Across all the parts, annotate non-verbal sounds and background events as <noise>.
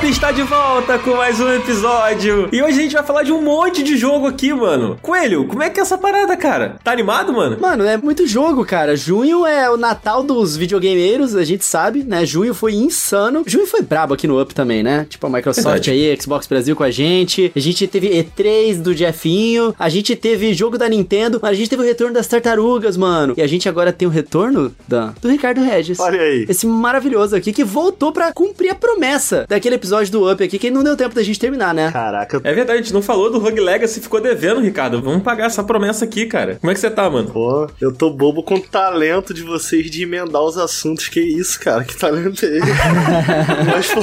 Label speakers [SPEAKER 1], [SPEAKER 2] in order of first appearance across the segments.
[SPEAKER 1] Up está de volta com mais um episódio. E hoje a gente vai falar de um monte de jogo aqui, mano. Coelho, como é que é essa parada, cara? Tá animado, mano?
[SPEAKER 2] Mano, é muito jogo, cara. Junho é o Natal dos videogameiros, a gente sabe, né? Junho foi insano. Junho foi brabo aqui no Up também, né? Tipo a Microsoft
[SPEAKER 1] Verdade.
[SPEAKER 2] aí, Xbox Brasil com a gente. A gente teve E3 do Jefinho. A gente teve jogo da Nintendo. A gente teve o retorno das tartarugas, mano. E a gente agora tem o retorno da, do Ricardo Regis.
[SPEAKER 3] Olha aí.
[SPEAKER 2] Esse maravilhoso aqui que voltou pra cumprir a promessa daquele episódio do Up aqui que não deu tempo da gente terminar, né?
[SPEAKER 3] Caraca,
[SPEAKER 1] É verdade, a gente não falou do Rogue Legacy, ficou devendo, Ricardo. Vamos pagar essa promessa aqui, cara. Como é que você tá, mano?
[SPEAKER 3] pô, eu tô bobo com o talento de vocês de emendar os assuntos. Que isso, cara? Que talento é esse? <laughs> Mas, pô,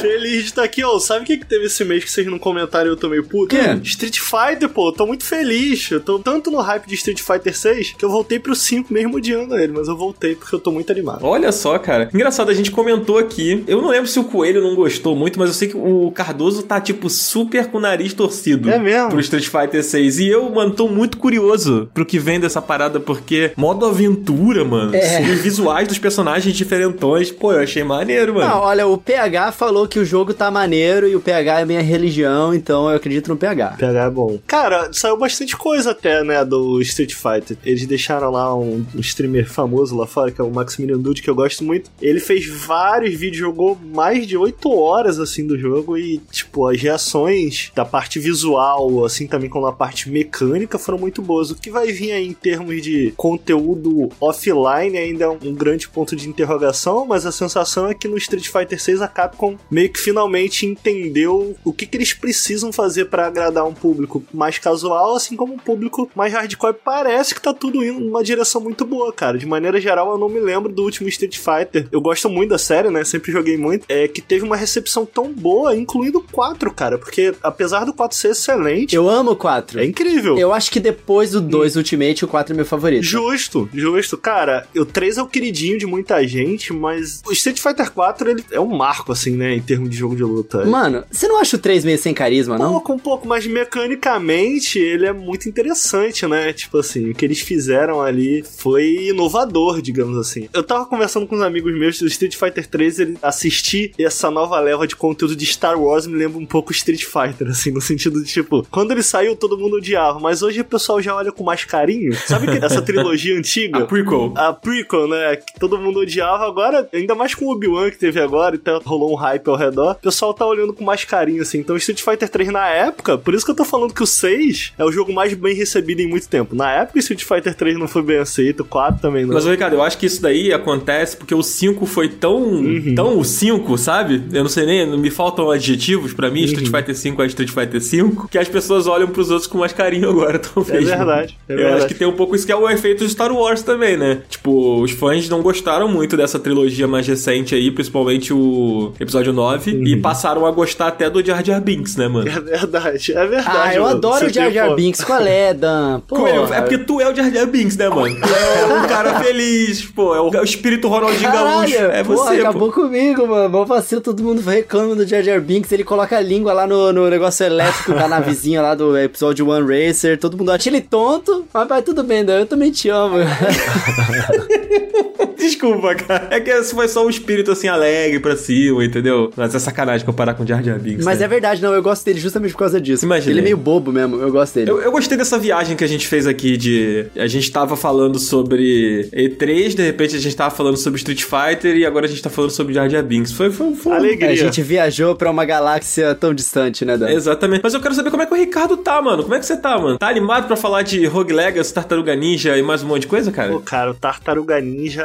[SPEAKER 3] feliz de estar aqui, ó. Sabe o que, que teve esse mês que vocês não comentaram e eu tô meio puto?
[SPEAKER 2] Quê?
[SPEAKER 3] Street Fighter, pô. Eu tô muito feliz. Eu tô tanto no hype de Street Fighter 6 que eu voltei pro 5 mesmo odiando ele. Mas eu voltei porque eu tô muito animado.
[SPEAKER 1] Olha só, cara. Engraçado, a gente comentou aqui. Eu não lembro se o Coelho não gostou muito, mas eu sei que o Cardoso tá, tipo, super com o nariz torcido.
[SPEAKER 3] É mesmo?
[SPEAKER 1] Pro Street Fighter 6. E eu, mano, tô muito curioso pro que vem dessa parada, porque modo aventura, mano.
[SPEAKER 2] É.
[SPEAKER 1] Os visuais dos personagens diferentões. Pô, eu achei maneiro, mano.
[SPEAKER 2] Não, olha, o PH falou que o jogo tá maneiro e o PH é minha religião, então eu acredito no PH.
[SPEAKER 3] PH é bom. Cara, saiu bastante coisa até, né, do Street Fighter. Eles deixaram lá um, um streamer famoso lá fora, que é o Maximilian Dude, que eu gosto muito. Ele fez vários vídeos, jogou mais de 8 horas, assim, do jogo e, tipo, as reações da parte visual, assim, também como a parte mecânica, foram muito boas. O que vai vir aí em termos de conteúdo offline ainda é um, grande ponto de interrogação, mas a sensação é que no Street Fighter 6 a Capcom meio que finalmente entendeu o que, que eles precisam fazer pra agradar um público mais casual, assim como um público mais hardcore. Parece que tá tudo indo numa direção muito boa, cara. De maneira geral, eu não me lembro do último Street Fighter. Eu gosto muito da série, né? Sempre joguei muito. É que teve uma recepção tão boa, incluindo o 4, cara. Porque apesar do 4 ser excelente,
[SPEAKER 2] Eu amo o 4.
[SPEAKER 3] é incrível.
[SPEAKER 2] Eu acho que depois do 2 Ultimate, o 4 é meu favorito.
[SPEAKER 3] Justo, justo. Cara, o 3 é o queridinho de muita gente, mas o Street Fighter 4 ele é um marco, assim, né? Em termos de jogo de luta.
[SPEAKER 2] Mano, você não acha o 3 meio sem carisma, não?
[SPEAKER 3] pouco, um pouco, mas mecanicamente ele é muito interessante, né? Tipo assim, o que eles fizeram ali foi inovador, digamos assim. Eu tava conversando com uns amigos meus do Street Fighter 3, ele assistir essa nova leva de conteúdo de Star Wars me lembra um pouco Street Fighter, assim, no sentido de tipo, quando ele saiu todo mundo odiava, mas hoje o pessoal já olha com mais carinho. Sabe que essa trilogia antiga? <laughs>
[SPEAKER 1] A prequel.
[SPEAKER 3] a prequel, né? Que todo mundo odiava. Agora, ainda mais com o Obi-Wan que teve agora, então rolou um hype ao redor. O pessoal tá olhando com mais carinho, assim. Então, Street Fighter 3 na época, por isso que eu tô falando que o 6 é o jogo mais bem recebido em muito tempo. Na época, Street Fighter 3 não foi bem aceito, o 4 também não.
[SPEAKER 1] Mas, Ricardo, eu acho que isso daí acontece porque o 5 foi tão.
[SPEAKER 3] Uhum.
[SPEAKER 1] tão o 5, sabe? Eu não sei nem, me faltam adjetivos pra mim.
[SPEAKER 3] Uhum.
[SPEAKER 1] Street Fighter 5 é Street Fighter 5, que as pessoas olham pros outros com mais carinho agora, <laughs> talvez.
[SPEAKER 3] É verdade, é
[SPEAKER 1] eu
[SPEAKER 3] verdade.
[SPEAKER 1] acho que tem um pouco isso que é o efeito de Star Wars também, né? Tipo, os fãs não gostaram muito dessa trilogia mais recente aí, principalmente o episódio 9, e
[SPEAKER 3] Uhum.
[SPEAKER 1] passaram a gostar até do Jar Jar Binks, né, mano?
[SPEAKER 3] É verdade, é verdade.
[SPEAKER 2] Ah, eu
[SPEAKER 3] mano.
[SPEAKER 2] adoro o
[SPEAKER 3] Você
[SPEAKER 2] Jar
[SPEAKER 3] tem,
[SPEAKER 2] Jar
[SPEAKER 3] pô,
[SPEAKER 2] Binks. Qual é, Dan? <laughs> Pô,
[SPEAKER 1] Coelho, é porque tu é o Jar Jar Binks, né, mano? Tu é um <laughs> cara feliz, pô, é o, é o espírito Ronaldinho Gaúcho.
[SPEAKER 2] Caralho,
[SPEAKER 1] É
[SPEAKER 2] porra,
[SPEAKER 1] você,
[SPEAKER 2] acabou
[SPEAKER 1] pô.
[SPEAKER 2] comigo, mano. Bom vacilo, todo mundo reclama do Jar Jar Binks. Ele coloca a língua lá no, no negócio elétrico da navezinha lá do episódio One Racer. Todo mundo acha ele tonto, mas vai tudo bem, Dan. Eu também te amo. <laughs>
[SPEAKER 1] Desculpa, cara. É que esse foi só um espírito assim alegre pra cima, entendeu? Mas é sacanagem comparar com o Jar Jar Binks.
[SPEAKER 2] mas
[SPEAKER 1] né?
[SPEAKER 2] é verdade, não. Eu gosto dele justamente por causa disso.
[SPEAKER 1] Imaginei.
[SPEAKER 2] Ele é meio bobo mesmo. Eu gosto dele.
[SPEAKER 1] Eu, eu gostei dessa viagem que a gente fez aqui de. A gente tava falando sobre E3, de repente a gente tava falando sobre Street Fighter e agora a gente tá falando sobre Jar Jar Binks. Foi, foi, foi.
[SPEAKER 3] Alegria.
[SPEAKER 2] A gente viajou pra uma galáxia tão distante, né, Dan?
[SPEAKER 1] Exatamente. Mas eu quero saber como é que o Ricardo tá, mano. Como é que você tá, mano? Tá animado pra falar de Rogue Legacy, Tartaruga Ninja e mais um monte de coisa, cara?
[SPEAKER 3] Pô, cara, o Tartaruga Ninja,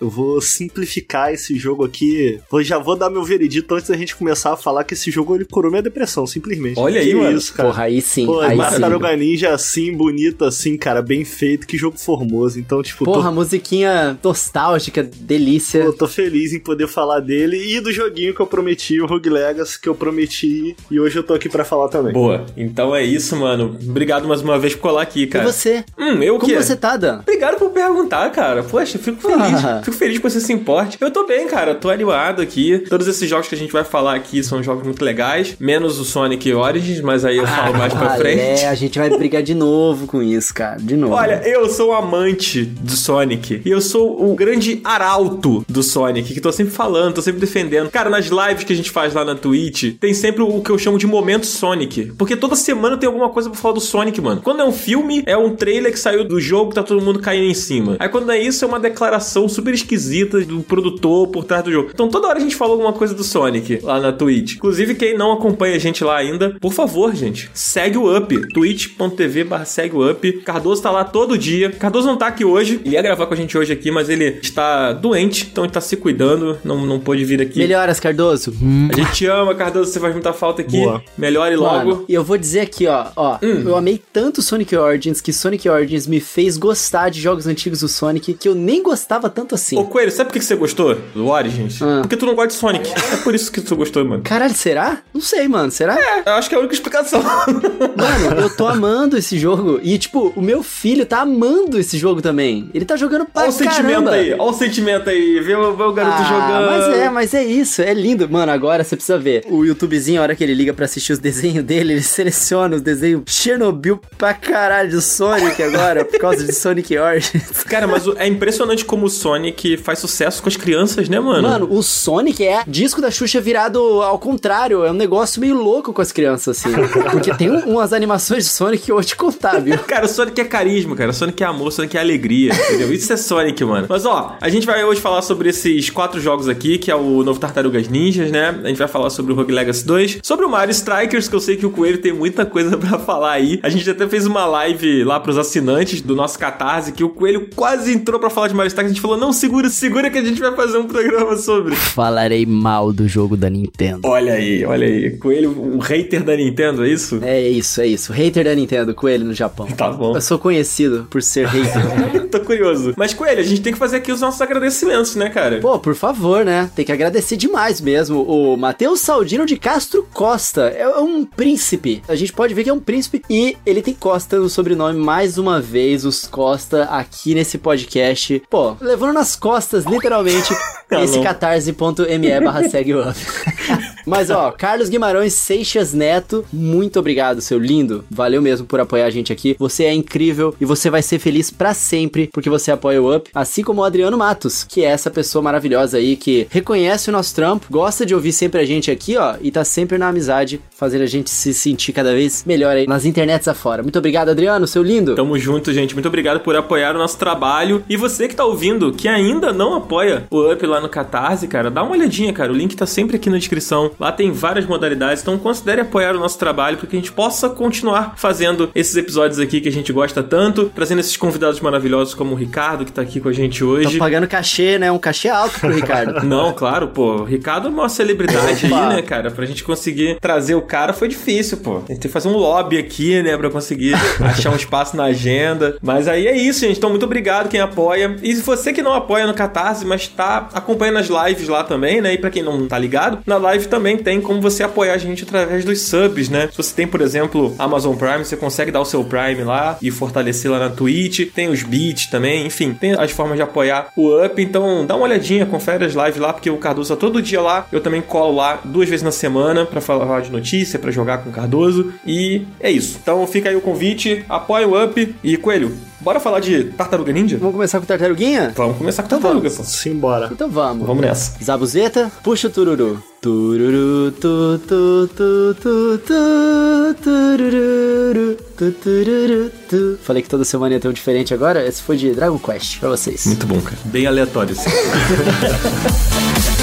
[SPEAKER 3] eu vou simplificar esse jogo aqui. Vou, já vou dar meu veredito antes da gente começar a falar que esse jogo ele curou minha depressão, simplesmente.
[SPEAKER 1] Olha aí,
[SPEAKER 3] que
[SPEAKER 1] mano.
[SPEAKER 3] isso, cara.
[SPEAKER 2] Porra, aí sim.
[SPEAKER 3] Pô,
[SPEAKER 2] aí.
[SPEAKER 3] Tartaruga Ninja assim, bonito assim, cara, bem feito, que jogo formoso. Então, tipo, tô-
[SPEAKER 2] Porra, musiquinha nostálgica, delícia.
[SPEAKER 3] Eu tô feliz em poder falar dele e do joguinho que eu prometi, o Rogue Legacy, que eu prometi, e hoje eu tô aqui pra falar também.
[SPEAKER 1] Boa. Então é isso, mano. Obrigado mais uma vez por colar aqui,
[SPEAKER 2] E
[SPEAKER 1] cara.
[SPEAKER 2] você?
[SPEAKER 1] Hum, eu
[SPEAKER 2] Como
[SPEAKER 1] quê?
[SPEAKER 2] você tá, Dan?
[SPEAKER 1] Obrigado por perguntar, cara. Poxa, eu fico feliz Fico feliz que você se importe. Eu tô bem, cara. Tô animado aqui. Todos esses jogos que a gente vai falar aqui são jogos muito legais. Menos o Sonic Origins, mas aí eu falo mais pra
[SPEAKER 2] Ah,
[SPEAKER 1] frente.
[SPEAKER 2] É, a gente vai brigar de novo com isso, cara. De novo.
[SPEAKER 1] Olha, eu sou um amante do Sonic. E eu sou o grande arauto do Sonic, que tô sempre falando, tô sempre defendendo. Cara, nas lives que a gente faz lá na Twitch, tem sempre o que eu chamo de momento Sonic. Porque toda semana tem alguma coisa pra falar do Sonic, mano. Quando é um filme, é um trailer que saiu do jogo, tá todo mundo caindo em cima. Aí quando é isso, é uma declaração super esquisita do produtor por trás do jogo. Então toda hora a gente fala alguma coisa do Sonic lá na Twitch. Inclusive, quem não acompanha a gente lá ainda, por favor, gente, segue o Up. twitch.tv barra segue o Up. Cardoso tá lá todo dia. Cardoso não tá aqui hoje. Ele ia gravar com a gente hoje aqui, mas ele está doente, então ele tá se cuidando. Não, não pôde vir aqui.
[SPEAKER 2] Melhoras, Cardoso.
[SPEAKER 1] A gente te ama, Cardoso. Você faz muita falta aqui.
[SPEAKER 3] Boa.
[SPEAKER 1] Melhore logo.
[SPEAKER 2] Mano, e eu vou dizer aqui, ó, ó,
[SPEAKER 1] Hum.
[SPEAKER 2] eu amei tanto Sonic Origins que Sonic Origins me fez gostar de jogos antigos do Sonic que eu nem gostava tanto assim.
[SPEAKER 1] Ô, Coelho, sabe por que você gostou do Origins?
[SPEAKER 2] Ah.
[SPEAKER 1] Porque tu não gosta de Sonic. É por isso que tu gostou, mano.
[SPEAKER 2] Caralho, será? Não sei, mano. Será?
[SPEAKER 1] É, eu acho que é a única explicação. <laughs>
[SPEAKER 2] Mano, eu tô amando esse jogo. E, tipo, o meu filho tá amando esse jogo também. Ele tá jogando pra
[SPEAKER 1] Olha o sentimento
[SPEAKER 2] caramba.
[SPEAKER 1] aí, olha o sentimento aí. Vê o, vê o garoto
[SPEAKER 2] Ah,
[SPEAKER 1] jogando.
[SPEAKER 2] Mas é, mas é isso, é lindo. Mano, agora você precisa ver. O YouTubezinho, a hora que ele liga pra assistir os desenhos dele, ele <laughs> seleciona os desenhos Chernobyl pra caralho do Sonic agora, por causa de Sonic Origins.
[SPEAKER 1] Cara, mas é impressionante como o Sonic faz sucesso com as crianças, né, mano?
[SPEAKER 2] Mano, o Sonic é disco da Xuxa virado ao contrário. É um negócio meio louco com as crianças, assim. <laughs> Porque tem um- umas animações de Sonic que eu vou te contar, viu?
[SPEAKER 1] Cara, o Sonic é carisma, cara. O Sonic é amor, o Sonic é alegria, entendeu? Isso é Sonic, mano. Mas ó, a gente vai hoje falar sobre esses quatro jogos aqui, que é o novo Tartarugas Ninjas, né? A gente vai falar sobre o Rogue Legacy 2, sobre o Mario Strikers, que eu sei que o Coelho tem muita coisa pra falar aí. A gente até fez uma live lá pros assinantes do nosso Catarse, que o Coelho quase entrou pra falar de Mario Strikers. A gente falou, não, segura, segura que a gente vai fazer um programa sobre.
[SPEAKER 2] Falarei mal do jogo da Nintendo.
[SPEAKER 1] Olha aí, olha aí. Coelho, um hater da Nintendo, é isso?
[SPEAKER 2] É isso, é isso. Hater da Nintendo, Coelho no Japão.
[SPEAKER 1] Tá bom.
[SPEAKER 2] Eu sou conhecido por ser hater. <laughs>
[SPEAKER 1] Tô curioso. Mas, Coelho, a gente tem que fazer aqui os nossos agradecimentos, né, cara?
[SPEAKER 2] Pô, por favor, né? Tem que agradecer demais mesmo. O Matheus Saldino de Castro Costa é um príncipe. A gente pode ver que é um príncipe e ele tem Costa no sobrenome mais uma vez, os Costa aqui nesse podcast. Pô, levando nas costas, literalmente, <laughs>
[SPEAKER 1] Tá
[SPEAKER 2] esse catarse.me barra segue o up. <laughs> Mas ó, <laughs> Carlos Guimarães Seixas Neto, muito obrigado, seu lindo. Valeu mesmo por apoiar a gente aqui. Você é incrível e você vai ser feliz pra sempre porque você apoia o Up, assim como o Adriano Matos, que é essa pessoa maravilhosa aí que reconhece o nosso trampo, gosta de ouvir sempre a gente aqui, ó, e tá sempre na amizade, fazendo a gente se sentir cada vez melhor aí nas internets afora. Muito obrigado, Adriano, seu lindo.
[SPEAKER 1] Tamo junto, gente. Muito obrigado por apoiar o nosso trabalho. E você que tá ouvindo, que ainda não apoia o Up lá no Catarse, cara, dá uma olhadinha, cara. O link tá sempre aqui na descrição. Lá tem várias modalidades. Então considere apoiar o nosso trabalho para que a gente possa continuar fazendo esses episódios aqui que a gente gosta tanto, trazendo esses convidados maravilhosos como o Ricardo, que tá aqui com a gente hoje.
[SPEAKER 2] pagando cachê, né? Um cachê alto pro Ricardo. <laughs>
[SPEAKER 1] Não, claro, pô. O Ricardo é uma celebridade aí, né, cara? Pra gente conseguir trazer o cara foi difícil, pô. Tem que fazer um lobby aqui, né, pra conseguir <laughs> achar um espaço na agenda. Mas aí é isso, gente. Então, muito obrigado quem apoia. E se você que não apoia no Catarse, mas tá acompanhando as lives lá também, né? E pra quem não tá ligado, na live também tem como você apoiar a gente através dos subs, né? Se você tem, por exemplo, Amazon Prime, você consegue dar o seu Prime lá e fortalecer lá na Twitch. Tem os beats também, enfim, tem as formas de apoiar o Up. Então, dá uma olhadinha, confere as lives lá, porque o Cardoso tá todo dia lá. Eu também colo lá duas vezes na semana pra falar de notícia, pra jogar com o Cardoso. E é isso. Então, fica aí o convite, apoia o Up. E, Coelho, bora falar de Tartaruga Ninja?
[SPEAKER 2] Vamos começar com Tartaruguinha?
[SPEAKER 1] Vamos começar com
[SPEAKER 2] Então
[SPEAKER 1] Tartaruga,
[SPEAKER 2] vamos.
[SPEAKER 1] pô.
[SPEAKER 3] Simbora.
[SPEAKER 2] Então vamos.
[SPEAKER 1] Vamos nessa.
[SPEAKER 2] Zabuzeta, puxa o tururu. Tururu, tu, tu, tu, tu, tu, tururu, tu, tururu, tu. Falei que toda semana ia ter um diferente agora. Esse foi de Dragon Quest pra vocês.
[SPEAKER 1] Muito bom, cara. Bem aleatório, assim. <laughs>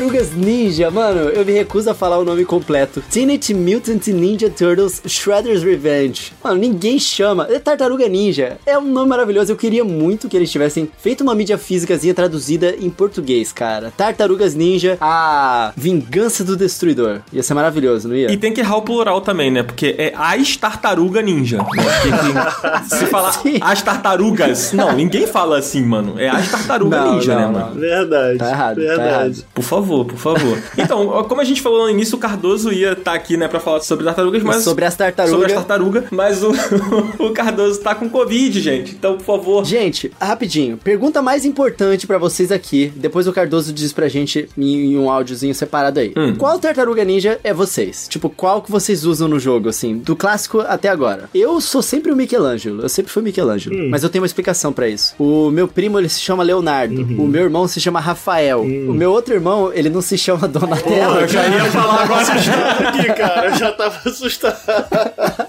[SPEAKER 2] Tartarugas Ninja, mano, eu me recuso a falar o nome completo. Teenage Mutant Ninja Turtles Shredder's Revenge. Mano, ninguém chama. É Tartaruga Ninja. É um nome maravilhoso. Eu queria muito que eles tivessem feito uma mídia físicazinha traduzida em português, cara. Tartarugas Ninja, a vingança do destruidor. Ia ser maravilhoso, não ia?
[SPEAKER 1] E tem que errar o plural também, né? Porque é as tartaruga ninja. Né? <laughs> Se falar
[SPEAKER 2] Sim.
[SPEAKER 1] as tartarugas. Não, ninguém fala assim, mano. É as tartaruga
[SPEAKER 2] Não,
[SPEAKER 1] ninja,
[SPEAKER 2] não,
[SPEAKER 1] né,
[SPEAKER 2] não.
[SPEAKER 1] mano?
[SPEAKER 3] Verdade.
[SPEAKER 2] Tá errado, tá
[SPEAKER 3] Verdade.
[SPEAKER 2] errado.
[SPEAKER 1] Por favor. Favor, por favor. Então, como a gente falou no início, o Cardoso ia estar tá aqui, né, pra falar sobre tartarugas, mas...
[SPEAKER 2] Sobre as tartarugas.
[SPEAKER 1] Sobre as tartarugas, mas o, <laughs> o Cardoso tá com Covid, gente. Então, por favor.
[SPEAKER 2] Gente, rapidinho. Pergunta mais importante para vocês aqui. Depois o Cardoso diz pra gente em, um áudiozinho separado aí. Hum. Qual tartaruga ninja é vocês? Tipo, qual que vocês usam no jogo, assim? Do clássico até agora. Eu sou sempre o Michelangelo. Eu sempre fui Michelangelo. Hum. Mas eu tenho uma explicação para isso. O meu primo, ele se chama Leonardo. Uhum. O meu irmão se chama Rafael. Hum. O meu outro irmão, ele não se chama Donatello.
[SPEAKER 3] Oh, eu já ia falar agora aqui, <laughs> cara. Eu já tava assustado.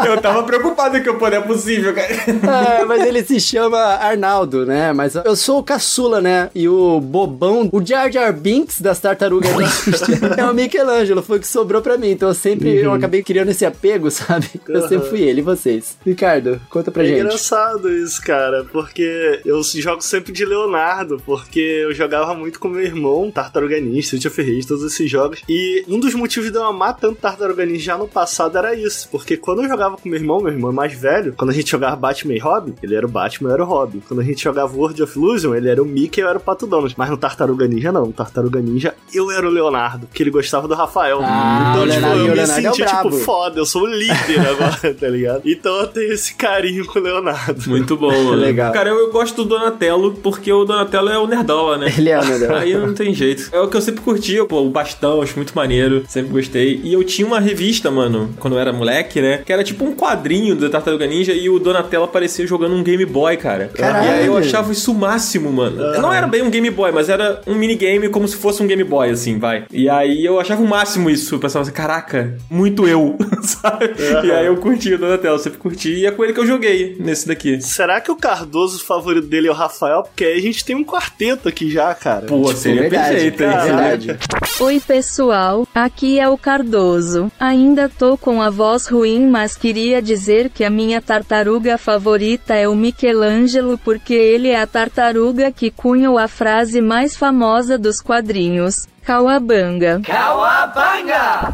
[SPEAKER 1] eu tava preocupado que eu pô, é possível, cara.
[SPEAKER 2] É, mas ele se chama Arnaldo, né? Mas eu sou o caçula, né? E o bobão, o Jar Jar Binks das tartarugas <laughs> é o Michelangelo, foi o que sobrou pra mim. Então eu sempre, uhum. eu acabei criando esse apego, sabe? Eu sempre fui ele, e vocês? Ricardo, conta pra
[SPEAKER 3] é
[SPEAKER 2] gente.
[SPEAKER 3] É engraçado isso, cara, porque eu jogo sempre de Leonardo, porque eu jogava muito com meu irmão, Tartaruga Of Rage, todos esses jogos. E um dos motivos de eu amar tanto Tartaruga Ninja já no passado era isso, porque quando eu jogava com meu irmão, meu irmão é mais velho, quando a gente jogava Batman e Robin, ele era o Batman, eu era o Robin. Quando a gente jogava World of Illusion, ele era o Mickey, eu era o Pato Donald. Mas no Tartaruga Ninja não, no Tartaruga Ninja eu era o Leonardo, que ele gostava do Rafael.
[SPEAKER 2] Ah, então, tipo, eu me sentia,
[SPEAKER 3] é tipo, foda, eu sou o líder <laughs> agora, tá ligado? Então eu tenho esse carinho com o Leonardo.
[SPEAKER 1] Muito bom, mano.
[SPEAKER 2] Legal.
[SPEAKER 1] Cara, eu, eu, gosto do Donatello porque o Donatello é o nerdola, né?
[SPEAKER 2] Ele é o nerdola.
[SPEAKER 1] Aí não tem jeito. É o que eu sempre curti, pô, o bastão, acho muito maneiro, sempre gostei. E eu tinha uma revista, mano, quando eu era moleque, né? Que era tipo um quadrinho do Tartaruga Ninja e o Donatello aparecia jogando um Game Boy, cara.
[SPEAKER 2] Caralho.
[SPEAKER 1] E aí eu achava isso o máximo, mano. Uhum. Não era bem um Game Boy, mas era um minigame como se fosse um Game Boy, assim, vai. E aí eu achava o máximo isso. Eu pensava assim, caraca, muito eu, <laughs> sabe? Uhum. E aí eu curti o Donatello, sempre curti. E é com ele que eu joguei nesse daqui.
[SPEAKER 3] Será que o Cardoso, favorito dele é o Rafael? Porque aí a gente tem um quarteto aqui já, cara.
[SPEAKER 1] Pô, tipo, seria verdade, perfeito, hein?
[SPEAKER 2] Verdade.
[SPEAKER 4] Oi, pessoal. Aqui é o Cardoso. Ainda tô com a voz ruim, mas queria dizer que a minha tartaruga favorita é o Michelangelo porque ele é a tartaruga que cunhou a frase mais famosa dos quadrinhos. Cauabanga.
[SPEAKER 1] Cauabanga!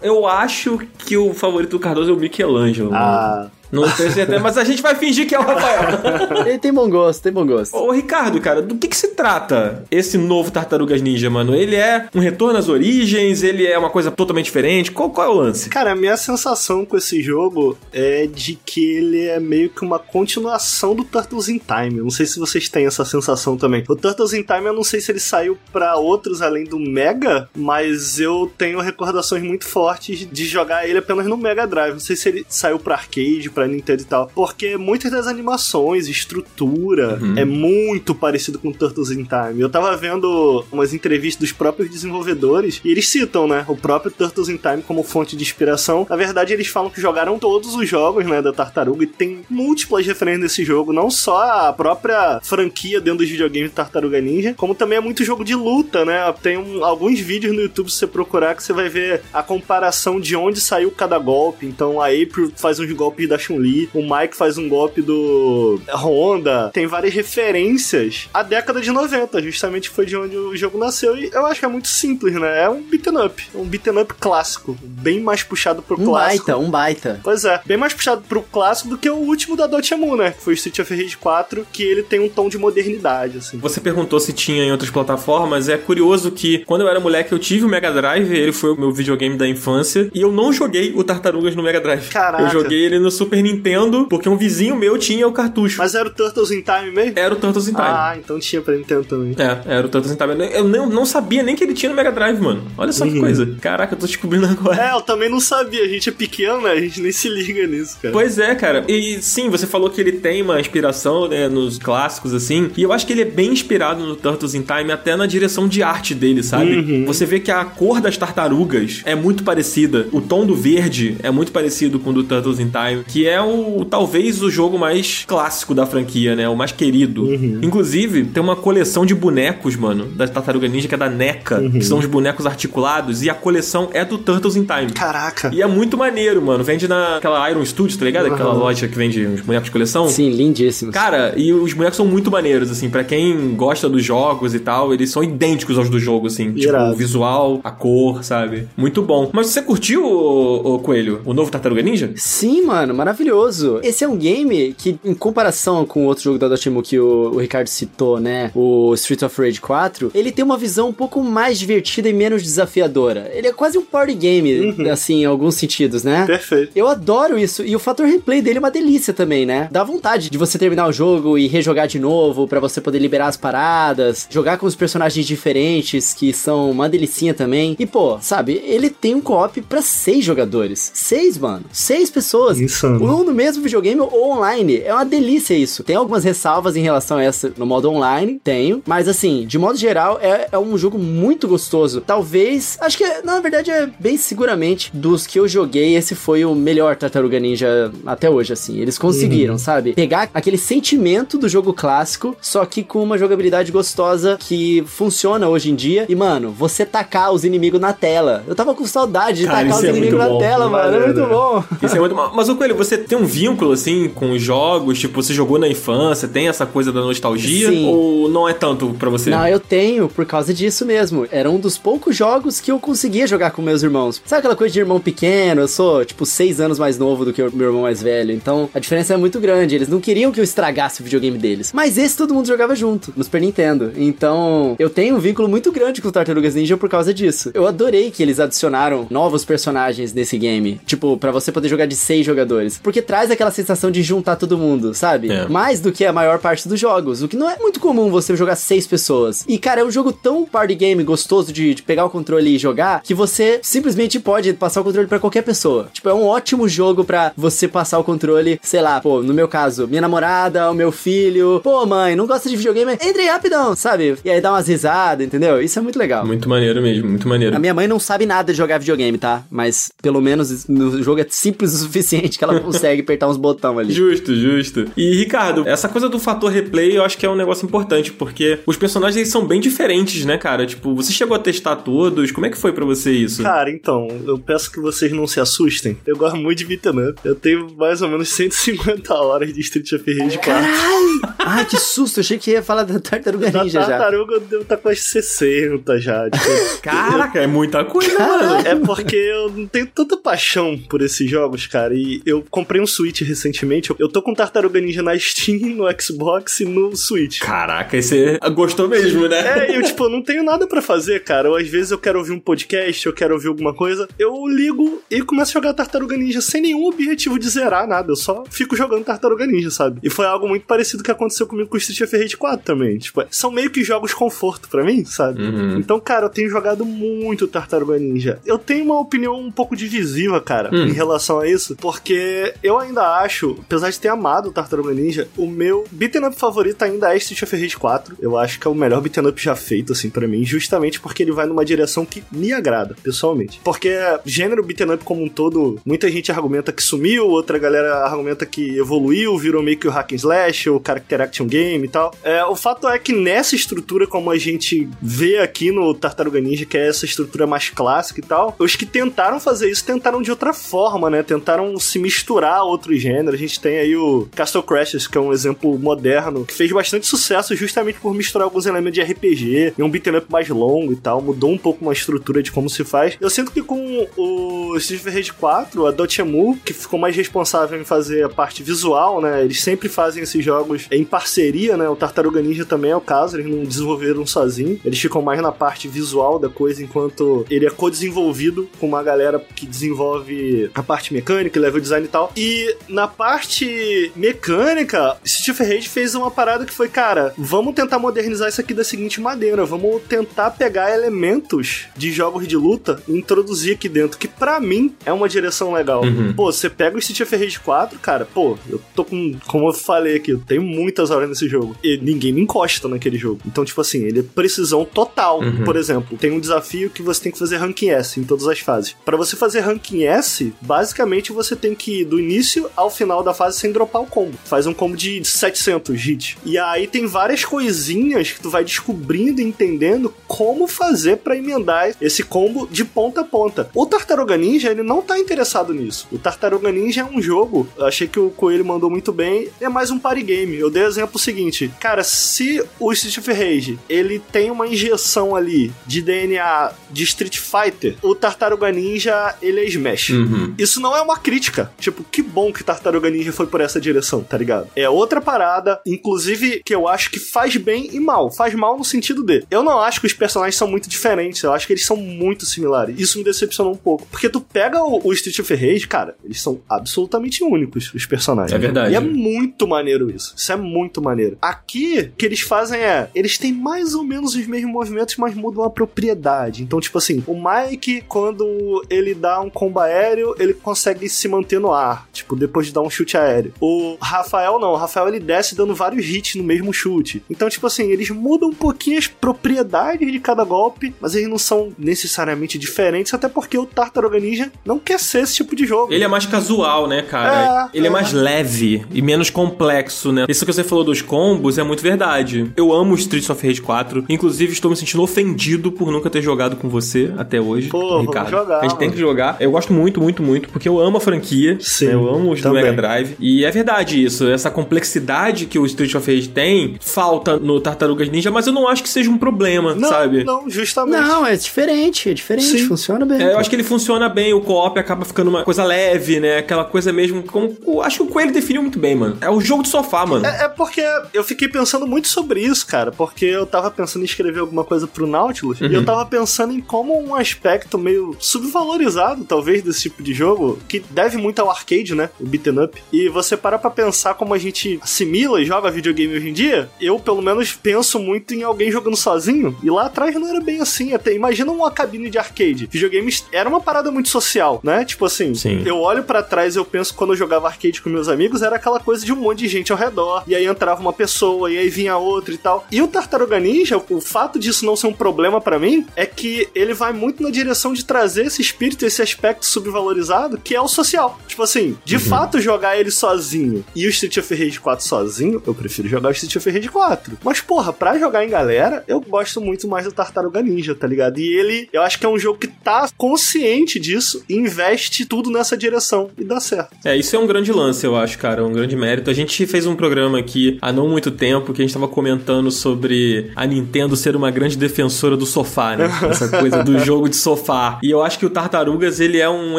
[SPEAKER 1] Eu acho que o favorito do Cardoso é o Michelangelo.
[SPEAKER 3] Ah.
[SPEAKER 1] Não tenho certeza, mas a gente vai fingir que é o Rafael. <laughs>
[SPEAKER 2] Ele tem bom gosto, tem bom gosto.
[SPEAKER 1] Ô, Ricardo, cara, do que que se trata esse novo Tartarugas Ninja, mano? Ele é um retorno às origens? Ele é uma coisa totalmente diferente? Qual, qual é o lance?
[SPEAKER 3] Cara, a minha sensação com esse jogo é de que ele é meio que uma continuação do Turtles in Time. Eu não sei se vocês têm essa sensação também. O Turtles in Time, eu não sei se ele saiu para outros além do Mega, mas eu tenho recordações muito fortes de jogar ele apenas no Mega Drive. Não sei se ele saiu para arcade, Nintendo e tal. Porque muitas das animações, estrutura, uhum. é muito parecido com Turtles in Time. Eu tava vendo umas entrevistas dos próprios desenvolvedores e eles citam, né, o próprio Turtles in Time como fonte de inspiração. Na verdade, eles falam que jogaram todos os jogos, né, da Tartaruga e tem múltiplas referências nesse jogo, não só a própria franquia dentro dos videogames de Tartaruga Ninja, como também é muito jogo de luta, né? Tem um, alguns vídeos no YouTube se você procurar que você vai ver a comparação de onde saiu cada golpe. Então a April faz uns golpes da Chun-Li, o Mike faz um golpe do Honda. Tem várias referências à década de 90, justamente foi de onde o jogo nasceu. E eu acho que é muito simples, né? É um beat'em up. Um beat'em up clássico. Bem mais puxado pro
[SPEAKER 2] um
[SPEAKER 3] clássico.
[SPEAKER 2] Um baita, um baita.
[SPEAKER 3] Pois é. Bem mais puxado pro clássico do que o último da Dotemu, né? Que foi o Street of Rage 4, que ele tem um tom de modernidade, assim.
[SPEAKER 1] Você perguntou se tinha em outras plataformas. É curioso que quando eu era moleque eu tive o Mega Drive, ele foi o meu videogame da infância, e eu não joguei o Tartarugas no Mega Drive.
[SPEAKER 3] Caraca.
[SPEAKER 1] Eu joguei ele no Super Nintendo, porque um vizinho meu tinha o cartucho.
[SPEAKER 3] Mas era o Turtles in Time mesmo?
[SPEAKER 1] Era o Turtles in Time.
[SPEAKER 3] Ah, então tinha pra Nintendo também.
[SPEAKER 1] É, era o Turtles in Time. Eu não, não sabia nem que ele tinha no Mega Drive, mano. Olha só uhum. que coisa. Caraca, eu tô descobrindo agora.
[SPEAKER 3] É, eu também não sabia. A gente é pequeno, né? A gente nem se liga nisso, cara.
[SPEAKER 1] Pois é, cara. E sim, você falou que ele tem uma inspiração, né, nos clássicos, assim. E eu acho que ele é bem inspirado no Turtles in Time, até na direção de arte dele, sabe? Uhum. Você vê que a cor das tartarugas é muito parecida. O tom do verde é muito parecido com o do Turtles in Time, que é o talvez o jogo mais clássico da franquia, né? O mais querido. Uhum. Inclusive, tem uma coleção de bonecos, mano, da Tartaruga Ninja, que é da NECA, uhum. que são os bonecos articulados, e a coleção é do Turtles in Time.
[SPEAKER 3] Caraca.
[SPEAKER 1] E é muito maneiro, mano. Vende naquela Iron Studios, tá ligado? Aquela loja que vende os bonecos de coleção.
[SPEAKER 2] Sim, lindíssimos.
[SPEAKER 1] Cara, e os bonecos são muito maneiros, assim, para quem gosta dos jogos e tal, eles são idênticos aos do jogo, assim. Irado. Tipo, o visual, a cor, sabe? Muito bom. Mas você curtiu, o, o Coelho, o novo Tartaruga Ninja?
[SPEAKER 2] Sim, mano, maravilhoso maravilhoso. Esse é um game que, em comparação com o outro jogo da Dotemu que o, o Ricardo citou, né? O Street of Rage 4, ele tem uma visão um pouco mais divertida e menos desafiadora. Ele é quase um party game,
[SPEAKER 3] Uhum.
[SPEAKER 2] assim, em alguns sentidos, né?
[SPEAKER 3] Perfeito.
[SPEAKER 2] Eu adoro isso. E o fator replay dele é uma delícia também, né? Dá vontade de você terminar o jogo e rejogar de novo pra você poder liberar as paradas, jogar com os personagens diferentes que são uma delicinha também. E pô, sabe, ele tem um co-op pra seis jogadores. Seis, mano. Seis pessoas.
[SPEAKER 3] Insano.
[SPEAKER 2] Ou no mesmo videogame ou online. É uma delícia isso. Tem algumas ressalvas em relação a essa no modo online, tenho. Mas assim, de modo geral, é, é um jogo muito gostoso. Talvez, acho que na verdade é bem seguramente dos que eu joguei, esse foi o melhor Tartaruga Ninja até hoje, assim. Eles conseguiram, sabe? Pegar aquele sentimento do jogo clássico, só que com uma jogabilidade gostosa que funciona hoje em dia. E, mano, você tacar os inimigos na tela. Eu tava com saudade de
[SPEAKER 1] Cara,
[SPEAKER 2] tacar os
[SPEAKER 1] é
[SPEAKER 2] inimigos na
[SPEAKER 1] bom.
[SPEAKER 2] tela, mano. É muito
[SPEAKER 3] né?
[SPEAKER 2] bom.
[SPEAKER 1] Isso é muito mal. Mas, ô Coelho, você tem um vínculo, assim, com os jogos? Tipo, você jogou na infância? Tem essa coisa da nostalgia?
[SPEAKER 2] Sim.
[SPEAKER 1] Ou não é tanto pra você?
[SPEAKER 2] Não, eu tenho por causa disso mesmo. Era um dos poucos jogos que eu conseguia jogar com meus irmãos. Sabe aquela coisa de irmão pequeno? Eu sou, tipo, seis anos mais novo do que o meu irmão mais velho. Então, a diferença é muito grande. Eles não queriam que eu estragasse o videogame deles. Mas esse todo mundo jogava junto, no Super Nintendo. Então, eu tenho um vínculo muito grande com o Tartarugas Ninja por causa disso. Eu adorei que eles adicionaram novos personagens nesse game. Tipo, pra você poder jogar de seis jogadores. Porque traz aquela sensação de juntar todo mundo, sabe?
[SPEAKER 1] É.
[SPEAKER 2] Mais do que a maior parte dos jogos. O que não é muito comum você jogar seis pessoas. E, cara, é um jogo tão party game gostoso de, de pegar o controle e jogar que você simplesmente pode passar o controle pra qualquer pessoa. Tipo, é um ótimo jogo pra você passar o controle, sei lá, pô, no meu caso, minha namorada, o meu filho. Pô, mãe, não gosta de videogame? Entra aí rapidão, sabe? E aí dá umas risadas, entendeu? Isso é muito legal.
[SPEAKER 1] Muito maneiro mesmo, muito maneiro.
[SPEAKER 2] A minha mãe não sabe nada de jogar videogame, tá? Mas pelo menos no jogo é simples o suficiente que ela <laughs> consegue apertar uns botões ali.
[SPEAKER 1] Justo, justo. E, Ricardo, essa coisa do fator replay eu acho que é um negócio importante, porque os personagens eles são bem diferentes, né, cara? Tipo, você chegou a testar todos? Como é que foi pra você isso?
[SPEAKER 3] Cara, então, eu peço que vocês não se assustem. Eu gosto muito de beat'em up. Eu tenho mais ou menos 150 horas de Street of Rage 4.
[SPEAKER 2] Caralho! Ai, que susto! Eu achei que ia falar da Tartaruga
[SPEAKER 3] Da
[SPEAKER 2] Ninja já.
[SPEAKER 3] tartaruga eu devo estar com as 60 já. Tipo, <laughs>
[SPEAKER 1] Caraca, é muita coisa, mano.
[SPEAKER 3] É porque eu não tenho tanta paixão por esses jogos, cara. E eu comprei um Switch recentemente. Eu- tô com Tartaruga Ninja na Steam, <laughs> no Xbox e no Switch.
[SPEAKER 1] Caraca, você gostou mesmo, né?
[SPEAKER 3] É, eu, tipo, não tenho nada pra fazer, cara. Ou às vezes eu quero ouvir um podcast, eu quero ouvir alguma coisa. Eu ligo e começo a jogar Tartaruga Ninja sem nenhum objetivo de zerar nada. Eu só fico jogando Tartaruga Ninja, sabe? E foi algo muito parecido que aconteceu comigo com Street of Rage 4 também. Tipo, são meio que jogos conforto pra mim, sabe?
[SPEAKER 1] Uhum.
[SPEAKER 3] Então, cara, eu tenho jogado muito Tartaruga Ninja. Eu tenho uma opinião um pouco divisiva, cara,
[SPEAKER 1] Hum.
[SPEAKER 3] em relação a isso, porque eu ainda acho, apesar de ter amado Tartaruga Ninja, o meu beat'em up favorito ainda é Street of Rage 4. Eu acho que é o melhor beat'em up já feito, assim, pra mim, justamente porque ele vai numa direção que me agrada, pessoalmente. Porque gênero beat'em up como um todo, muita gente argumenta que sumiu, outra galera argumenta que evoluiu, virou meio que o hack and slash, o character action game e tal. É, o fato é que nessa estrutura, como a gente vê aqui no Tartaruga Ninja, que é essa estrutura mais clássica e tal, os que tentaram fazer isso tentaram de outra forma, né? Tentaram se misturar a outros gêneros. A gente tem aí o Castle Crashers, que é um exemplo moderno, que fez bastante sucesso justamente por misturar alguns elementos de RPG e um beat'em up mais longo e tal. Mudou um pouco uma estrutura de como se faz. Eu sinto que com o Street of Rage 4, a Dotemu, que ficou mais responsável em fazer a parte visual, né? Eles sempre fazem esses jogos em parceria, né? O Tartaruga Ninja também é o caso, eles não desenvolveram sozinho. Eles ficam mais na parte visual da coisa, enquanto ele é co-desenvolvido com uma galera que desenvolve a parte mecânica, level design e tal. E na parte mecânica, of Rage fez uma parada que foi, cara, vamos tentar modernizar isso aqui da seguinte maneira, vamos tentar pegar elementos de jogos de luta e introduzir aqui dentro, que pra mim é uma direção legal.
[SPEAKER 1] Uhum.
[SPEAKER 3] Pô, você pega o Street of Rage 4, cara, pô, eu tô com, como eu falei aqui, eu tenho muitas horas nesse jogo. E ninguém me encosta naquele jogo. Então, tipo assim, ele é precisão total.
[SPEAKER 1] Uhum.
[SPEAKER 3] Por exemplo, tem um desafio que você tem que fazer ranking S em todas as fases. Pra você fazer ranking S, basicamente você tem que ir do início ao final da fase sem dropar o combo. Faz um combo de 700 hits. E aí tem várias coisinhas que tu vai descobrindo e entendendo como fazer pra emendar esse combo de ponta a ponta. O Tartaruga Ninja, ele não tá interessado nisso. O Tartaruga Ninja é um jogo, eu achei que o Coelho mandou muito bem, é mais um party game. Eu dei exemplo, o seguinte: cara, se o Street of Rage ele tem uma injeção ali de DNA de Street Fighter, o Tartaruga Ninja ele é Smash.
[SPEAKER 1] Uhum.
[SPEAKER 3] Isso não é uma crítica. Tipo, que bom que Tartaruga Ninja foi por essa direção, tá ligado? É outra parada, inclusive, que eu acho que faz bem e mal. Faz mal no sentido de. Eu não acho que os personagens são muito diferentes, eu acho que eles são muito similares. Isso me decepcionou um pouco. Porque tu pega o, o Street of Rage, cara, eles são absolutamente únicos, os personagens.
[SPEAKER 1] É verdade.
[SPEAKER 3] E é muito maneiro isso. Isso é muito maneiro. Aqui, o que eles fazem é. Eles têm mais ou menos os mesmos movimentos, mas mudam a propriedade. Então, tipo assim, o Mike, quando ele dá um combo aéreo, ele consegue se manter no ar. Tipo, depois de dar um chute aéreo. O Rafael não. O Rafael ele desce dando vários hits no mesmo chute. Então, tipo assim, eles mudam um pouquinho as propriedades de cada golpe, mas eles não são necessariamente diferentes, até porque o Tartaruga Ninja não quer ser esse tipo de jogo.
[SPEAKER 1] Ele é mais casual, né, cara?
[SPEAKER 3] É,
[SPEAKER 1] ele é.
[SPEAKER 3] é.
[SPEAKER 1] mais leve e menos complexo, né? Isso que você falou dos combos é muito verdade. Eu amo Streets of Rage 4. Inclusive, estou me sentindo ofendido por nunca ter jogado com você até hoje,
[SPEAKER 3] Pô,
[SPEAKER 1] Ricardo.
[SPEAKER 3] jogar,
[SPEAKER 1] a gente tem
[SPEAKER 3] mano.
[SPEAKER 1] que jogar. Eu gosto muito, muito, muito, porque eu amo a franquia.
[SPEAKER 3] Sim,
[SPEAKER 1] né? Eu amo os do
[SPEAKER 3] também.
[SPEAKER 1] Mega Drive. E é verdade isso. Essa complexidade que o Street of Rage tem falta no Tartarugas Ninja, mas eu não acho que seja um problema,
[SPEAKER 3] Não,
[SPEAKER 1] sabe?
[SPEAKER 3] não, justamente.
[SPEAKER 2] Não, é diferente, é diferente,
[SPEAKER 3] Sim.
[SPEAKER 2] funciona bem.
[SPEAKER 1] É, eu acho que ele funciona bem, o co-op acaba ficando uma coisa leve, né? Aquela coisa mesmo. Como, acho que o Coelho definiu muito bem, mano. É o jogo de sofá, mano.
[SPEAKER 3] É, é porque eu fiquei pensando muito sobre isso, cara, porque eu tava pensando em escrever alguma coisa pro Nautilus
[SPEAKER 1] Uhum.
[SPEAKER 3] e eu tava pensando em como um aspecto meio subvalorizado, talvez, desse tipo de jogo, que deve muito ao arcade, né? O beaten up. E você para pra pensar como a gente assimila e joga videogame hoje em dia, eu pelo menos penso muito em alguém jogando sozinho, e lá atrás não era bem assim. Até imagina uma cabine de arcade. Videogames era uma parada muito social, né? Tipo assim,
[SPEAKER 1] Sim.
[SPEAKER 3] eu olho pra trás e eu penso quando eu jogava arcade com meus amigos, era aquela coisa de um monte de gente ao redor, e aí entrava uma pessoa, e aí vinha outra e tal. E o Tartaruga Ninja, o fato disso não ser um problema pra mim, é que ele vai muito na direção de trazer esse espírito, esse aspecto subvalorizado, que é o social. Tipo assim, de fato jogar ele sozinho e o Street of Rage 4 sozinho, eu prefiro jogar o Street of Rage 4. Mas porra, pra jogar em galera, eu gosto muito mais do Tartaruga Ninja, tá ligado? E ele, eu acho que é um jogo que tá consciente disso e investe tudo nessa direção e dá certo.
[SPEAKER 1] É, isso é um grande lance, eu acho, cara. Um grande mérito. A gente fez um programa aqui há não muito tempo que a gente tava comentando sobre a Nintendo ser uma grande defensora do sofá, né? <laughs> Essa coisa do jogo de sofá. E eu acho que o Tartarugas, ele é um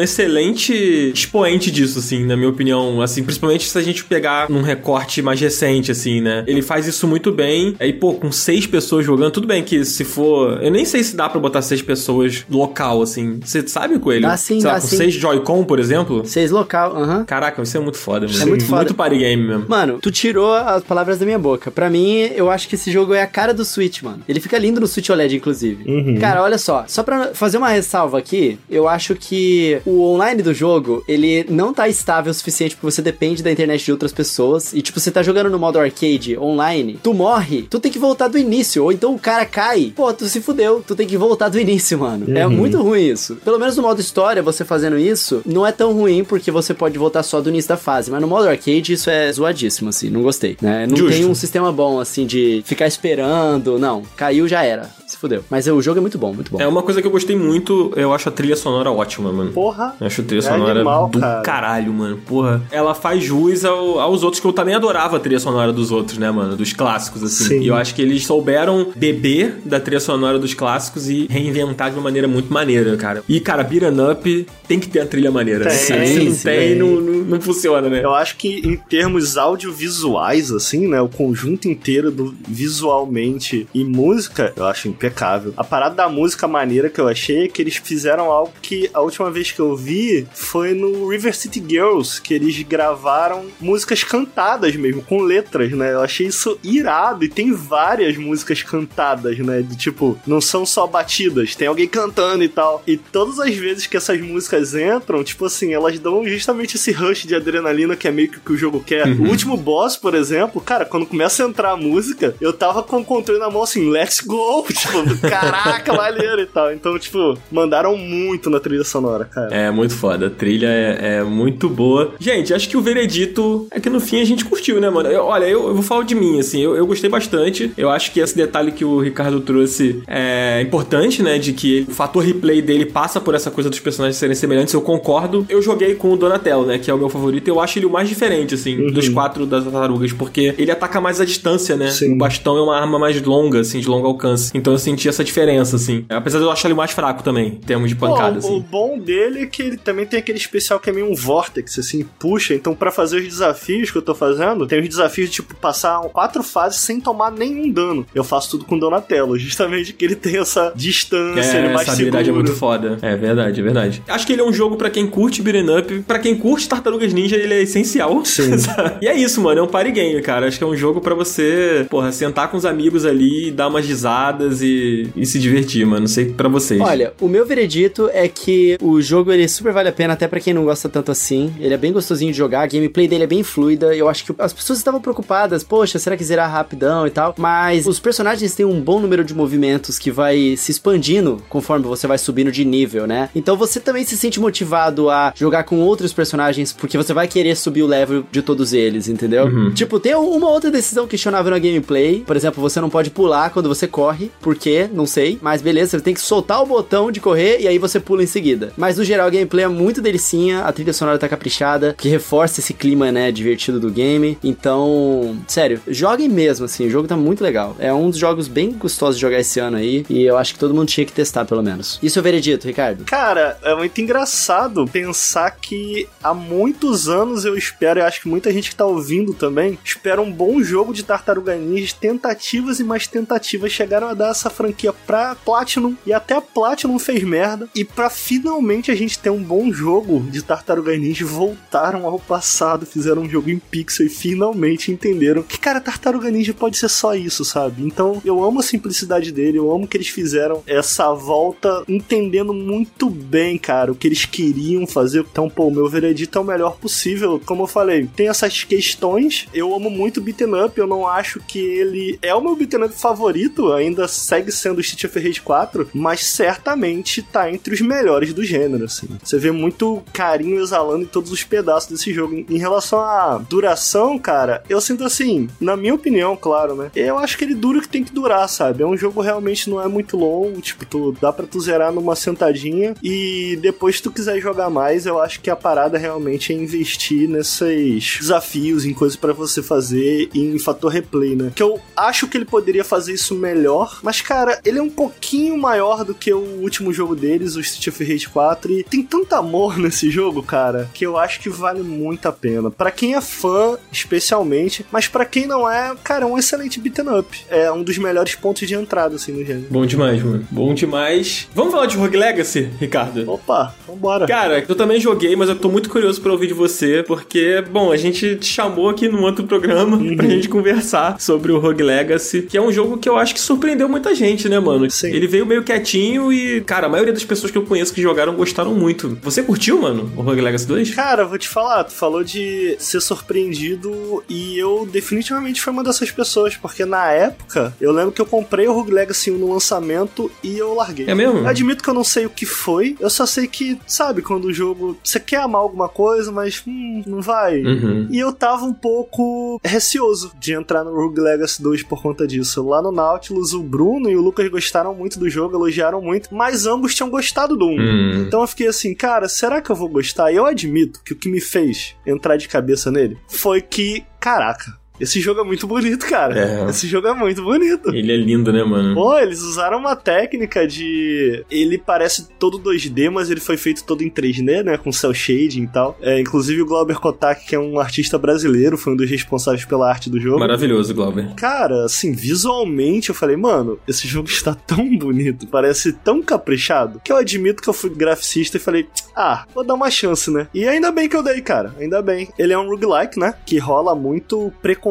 [SPEAKER 1] excelente expoente disso, assim, na minha opinião. Assim, principalmente se a gente pegar num recorte mais recente, assim, né? Ele faz isso muito bem. Aí, pô, com seis pessoas jogando, tudo bem que se for. Eu nem sei se dá pra botar seis pessoas local, assim. Você sabe, Coelho?
[SPEAKER 2] Dá sim,
[SPEAKER 1] Sei lá,
[SPEAKER 2] dá
[SPEAKER 1] com
[SPEAKER 2] sim.
[SPEAKER 1] seis Joy-Con, por exemplo?
[SPEAKER 2] Seis local, aham.
[SPEAKER 1] Caraca, isso é muito foda, mano.
[SPEAKER 2] É muito foda.
[SPEAKER 1] Muito party game mesmo.
[SPEAKER 2] Mano, tu tirou as palavras da minha boca. Pra mim, eu acho que esse jogo é a cara do Switch, mano. Ele fica lindo no Switch OLED, inclusive. Cara, olha só. Só pra fazer uma ressalva aqui, eu acho que o online do jogo, ele não tá estável o suficiente porque você depende da internet de outras pessoas. E, tipo, você tá jogando no modo arcade online, tu morre, tu tem que voltar do início. Ou então o cara cai. Pô, tu se fudeu. Tu tem que voltar do início, mano. É muito ruim isso. Pelo menos no modo história, você fazendo isso, não é tão ruim porque você pode voltar só do início da fase. Mas no modo arcade, isso é zoadíssimo, assim. Não gostei, né? Não
[SPEAKER 1] Justo.
[SPEAKER 2] tem um sistema bom, assim, de ficar esperando. Não, caiu, já era. Se fudeu. Mas o jogo é muito bom, muito bom.
[SPEAKER 1] É uma coisa que eu gostei muito, eu acho a trilha sonora ótima, mano.
[SPEAKER 3] Porra.
[SPEAKER 1] Eu acho a trilha
[SPEAKER 3] É
[SPEAKER 1] sonora
[SPEAKER 3] animal,
[SPEAKER 1] do
[SPEAKER 3] cara.
[SPEAKER 1] caralho, mano. Porra. Ela faz jus ao- aos outros, que eu também adorava a trilha sonora dos outros, né, mano? Dos clássicos, assim.
[SPEAKER 3] Sim.
[SPEAKER 1] E eu acho que eles souberam beber da trilha sonora dos clássicos e reinventar de uma maneira muito maneira, cara. E, cara, Beat'em Up tem que ter a trilha maneira.
[SPEAKER 3] Tem,
[SPEAKER 1] Se não
[SPEAKER 2] sim.
[SPEAKER 1] tem, não, não, não funciona, né?
[SPEAKER 3] Eu acho que em termos audiovisuais, assim, né? O conjunto inteiro do visualmente e música, eu acho impecável. A parada da música maneira que eu achei é que eles fizeram algo que a última vez que eu vi foi no River City Girls, que eles gravaram músicas cantadas mesmo, com letras, né? Eu achei isso irado e tem várias músicas cantadas, né? De tipo, não são só batidas, tem alguém cantando e tal. E todas as vezes que essas músicas entram, tipo assim, elas dão justamente esse rush de adrenalina que é meio que o que o jogo quer. O último boss, por exemplo, cara, quando começa a entrar a música, eu tava com o controle na mão assim, let's go! <laughs> Tipo, caraca, <laughs> maneiro e tal. Então, tipo, mandaram muito na trilha sonora, cara.
[SPEAKER 1] É muito foda, a trilha é, é muito boa. Gente, acho que o veredito é que no fim a gente curtiu, né, mano? Eu- olha, eu, eu vou falar de mim, assim, eu, eu gostei bastante. Eu acho que esse detalhe que o Ricardo trouxe é importante, né? De que o fator replay dele passa por essa coisa dos personagens serem semelhantes. Eu concordo. Eu joguei com o Donatello, né? Que é o meu favorito. Eu acho ele o mais diferente, assim, dos quatro das tartarugas. porque ele ataca mais à distância, né?
[SPEAKER 3] Sim.
[SPEAKER 1] O bastão é uma arma mais longa, assim, de longo alcance. Então eu senti essa diferença, assim. Apesar de eu achar ele mais fraco também, em termos de pancada,
[SPEAKER 3] Pô, o- O
[SPEAKER 1] assim.
[SPEAKER 3] bom dele é que ele também tem aquele especial que é meio um vortex, assim, puxa. Então, pra fazer os desafios que eu tô fazendo, tem os desafios de, tipo, passar quatro fases sem tomar nenhum dano. Eu faço tudo com Donatello, <laughs> justamente que ele tem essa distância, ele é
[SPEAKER 1] É,
[SPEAKER 3] mais
[SPEAKER 1] essa habilidade
[SPEAKER 3] seguro.
[SPEAKER 1] é muito foda. É verdade, é verdade. Acho que ele é um jogo pra quem curte beat'em up, pra quem curte Tartarugas Ninja, ele é essencial.
[SPEAKER 3] Sim. <laughs>
[SPEAKER 1] e é isso, mano, é um party game, cara. Acho que é um jogo pra você, porra, sentar com os amigos ali, dar umas risadas e, e se divertir, mano. Não sei pra vocês.
[SPEAKER 2] Olha, o meu veredito é que o jogo ele super vale a pena, até pra quem não gosta tanto assim. Ele é bem gostosinho de jogar, a gameplay dele é bem fluida. Eu acho que as pessoas estavam preocupadas, poxa, será que zerar rapidão e tal? Mas os personagens têm um bom número de movimentos que vai se expandindo conforme você vai subindo de nível, né? Então você também se sente motivado a jogar com outros personagens, porque você vai querer subir o level de todos eles, entendeu?
[SPEAKER 1] Uhum.
[SPEAKER 2] Tipo, tem uma outra decisão questionável na gameplay. Por exemplo, você não pode pular quando você corre. Por quê? Não sei. Mas beleza, você tem que soltar o botão de correr e aí você pula em seguida. Mas no geral, a gameplay é muito delicinha. A trilha sonora tá caprichada, que reforça esse clima, né, divertido do game. Então, sério, joguem mesmo, assim. O jogo tá muito legal. É um dos jogos bem gostosos de jogar esse ano aí. E eu acho que todo mundo tinha que testar, pelo menos. Isso é o veredito, Ricardo.
[SPEAKER 3] Cara, é muito engraçado pensar que há muitos anos eu espero, e acho que muita gente que tá ouvindo também, espera um bom jogo de Tartaruga Ninja, tentativas e mais tentativas chegaram a dar essa franquia pra Platinum, e até a Platinum fez merda, e pra finalmente a gente ter um bom jogo de Tartaruga Ninja, voltaram ao passado, fizeram um jogo em pixel e finalmente entenderam que, cara, Tartaruga Ninja pode ser só isso, sabe? Então, eu amo a simplicidade dele, eu amo que eles fizeram essa volta entendendo muito bem, cara, o que eles queriam fazer. Então, pô, meu veredito é o melhor possível. Como eu falei, tem essas questões. Eu amo muito beat'em up, eu não acho que ele é o meu beat'em up favorito, ainda segue sendo o Street of Rage 4, mas certamente tá entre os melhores do gênero, assim. Você vê muito carinho exalando em todos os pedaços desse jogo. Em- relação à duração, cara, eu sinto assim, na minha opinião, claro, né? Eu acho que ele dura o que tem que durar, sabe? É um jogo realmente não é muito longo, tipo, tu, dá pra tu zerar numa sentadinha e depois se tu quiser jogar mais, eu acho que a parada realmente é investir nesses desafios, em coisas pra você fazer em fator replay, né? Que eu acho que ele poderia fazer isso melhor, mas cara, ele é um pouquinho maior do que o último jogo deles, o Street of Rage 4, e tem tanto amor <laughs> nesse jogo, cara, que eu acho que vale muito a pena. Pra quem é fã, especialmente, mas pra quem não é, cara, é um excelente beat'em up. É um dos melhores pontos de entrada, assim, no gênero.
[SPEAKER 1] Bom demais, mano. Bom demais. Vamos falar de Rogue Legacy, Ricardo?
[SPEAKER 3] Opa, vambora.
[SPEAKER 1] Cara, eu também joguei, mas eu tô muito curioso pra ouvir de você, porque, bom, a gente te chamou aqui num outro programa <laughs>
[SPEAKER 3] Uhum.
[SPEAKER 1] pra gente conversar sobre o Rogue Legacy, que é um jogo que eu acho que surpreendeu muita gente, né, mano?
[SPEAKER 3] Sim.
[SPEAKER 1] Ele veio meio quietinho e, cara, a maioria das pessoas que eu conheço que jogaram gostaram muito. Você curtiu, mano, o Rogue Legacy 2?
[SPEAKER 3] Cara, vou te falar, tu falou de ser surpreendido e eu definitivamente fui uma dessas pessoas, porque na época eu lembro que eu comprei o Rogue Legacy 1 no lançamento e eu larguei.
[SPEAKER 1] É mesmo?
[SPEAKER 3] Eu admito que eu não sei o que foi, eu só sei que, sabe, quando o jogo. Você quer amar alguma coisa, mas hum, não vai.
[SPEAKER 1] Uhum.
[SPEAKER 3] E eu tava um pouco receoso de entrar no Rogue Legacy 2 por conta disso. Lá no Nautilus, o Bruno e o Lucas gostaram muito do jogo, elogiaram muito, mas ambos tinham gostado do 1.
[SPEAKER 1] Hum.
[SPEAKER 3] Então eu fiquei assim, cara, será que eu vou gostar? E eu admito que o que me fez entrar de cabeça nele foi que, caraca, esse jogo é muito bonito, cara.
[SPEAKER 1] É.
[SPEAKER 3] Esse jogo é muito bonito.
[SPEAKER 1] Ele é lindo, né, mano?
[SPEAKER 3] Pô, eles usaram uma técnica de. Ele parece todo 2D, mas ele foi feito todo em 3D, né? Com cel shading e tal. É, inclusive o Glauber Kotak, que é um artista brasileiro, foi um dos responsáveis pela arte do jogo.
[SPEAKER 1] Maravilhoso, Glauber.
[SPEAKER 3] Cara, assim, visualmente eu falei, mano, esse jogo está <laughs> tão bonito, parece tão caprichado, que eu admito que eu fui graficista e falei, ah, vou dar uma chance, né? E ainda bem que eu dei, cara, ainda bem. Ele é um roguelike, né? Que rola muito preconceito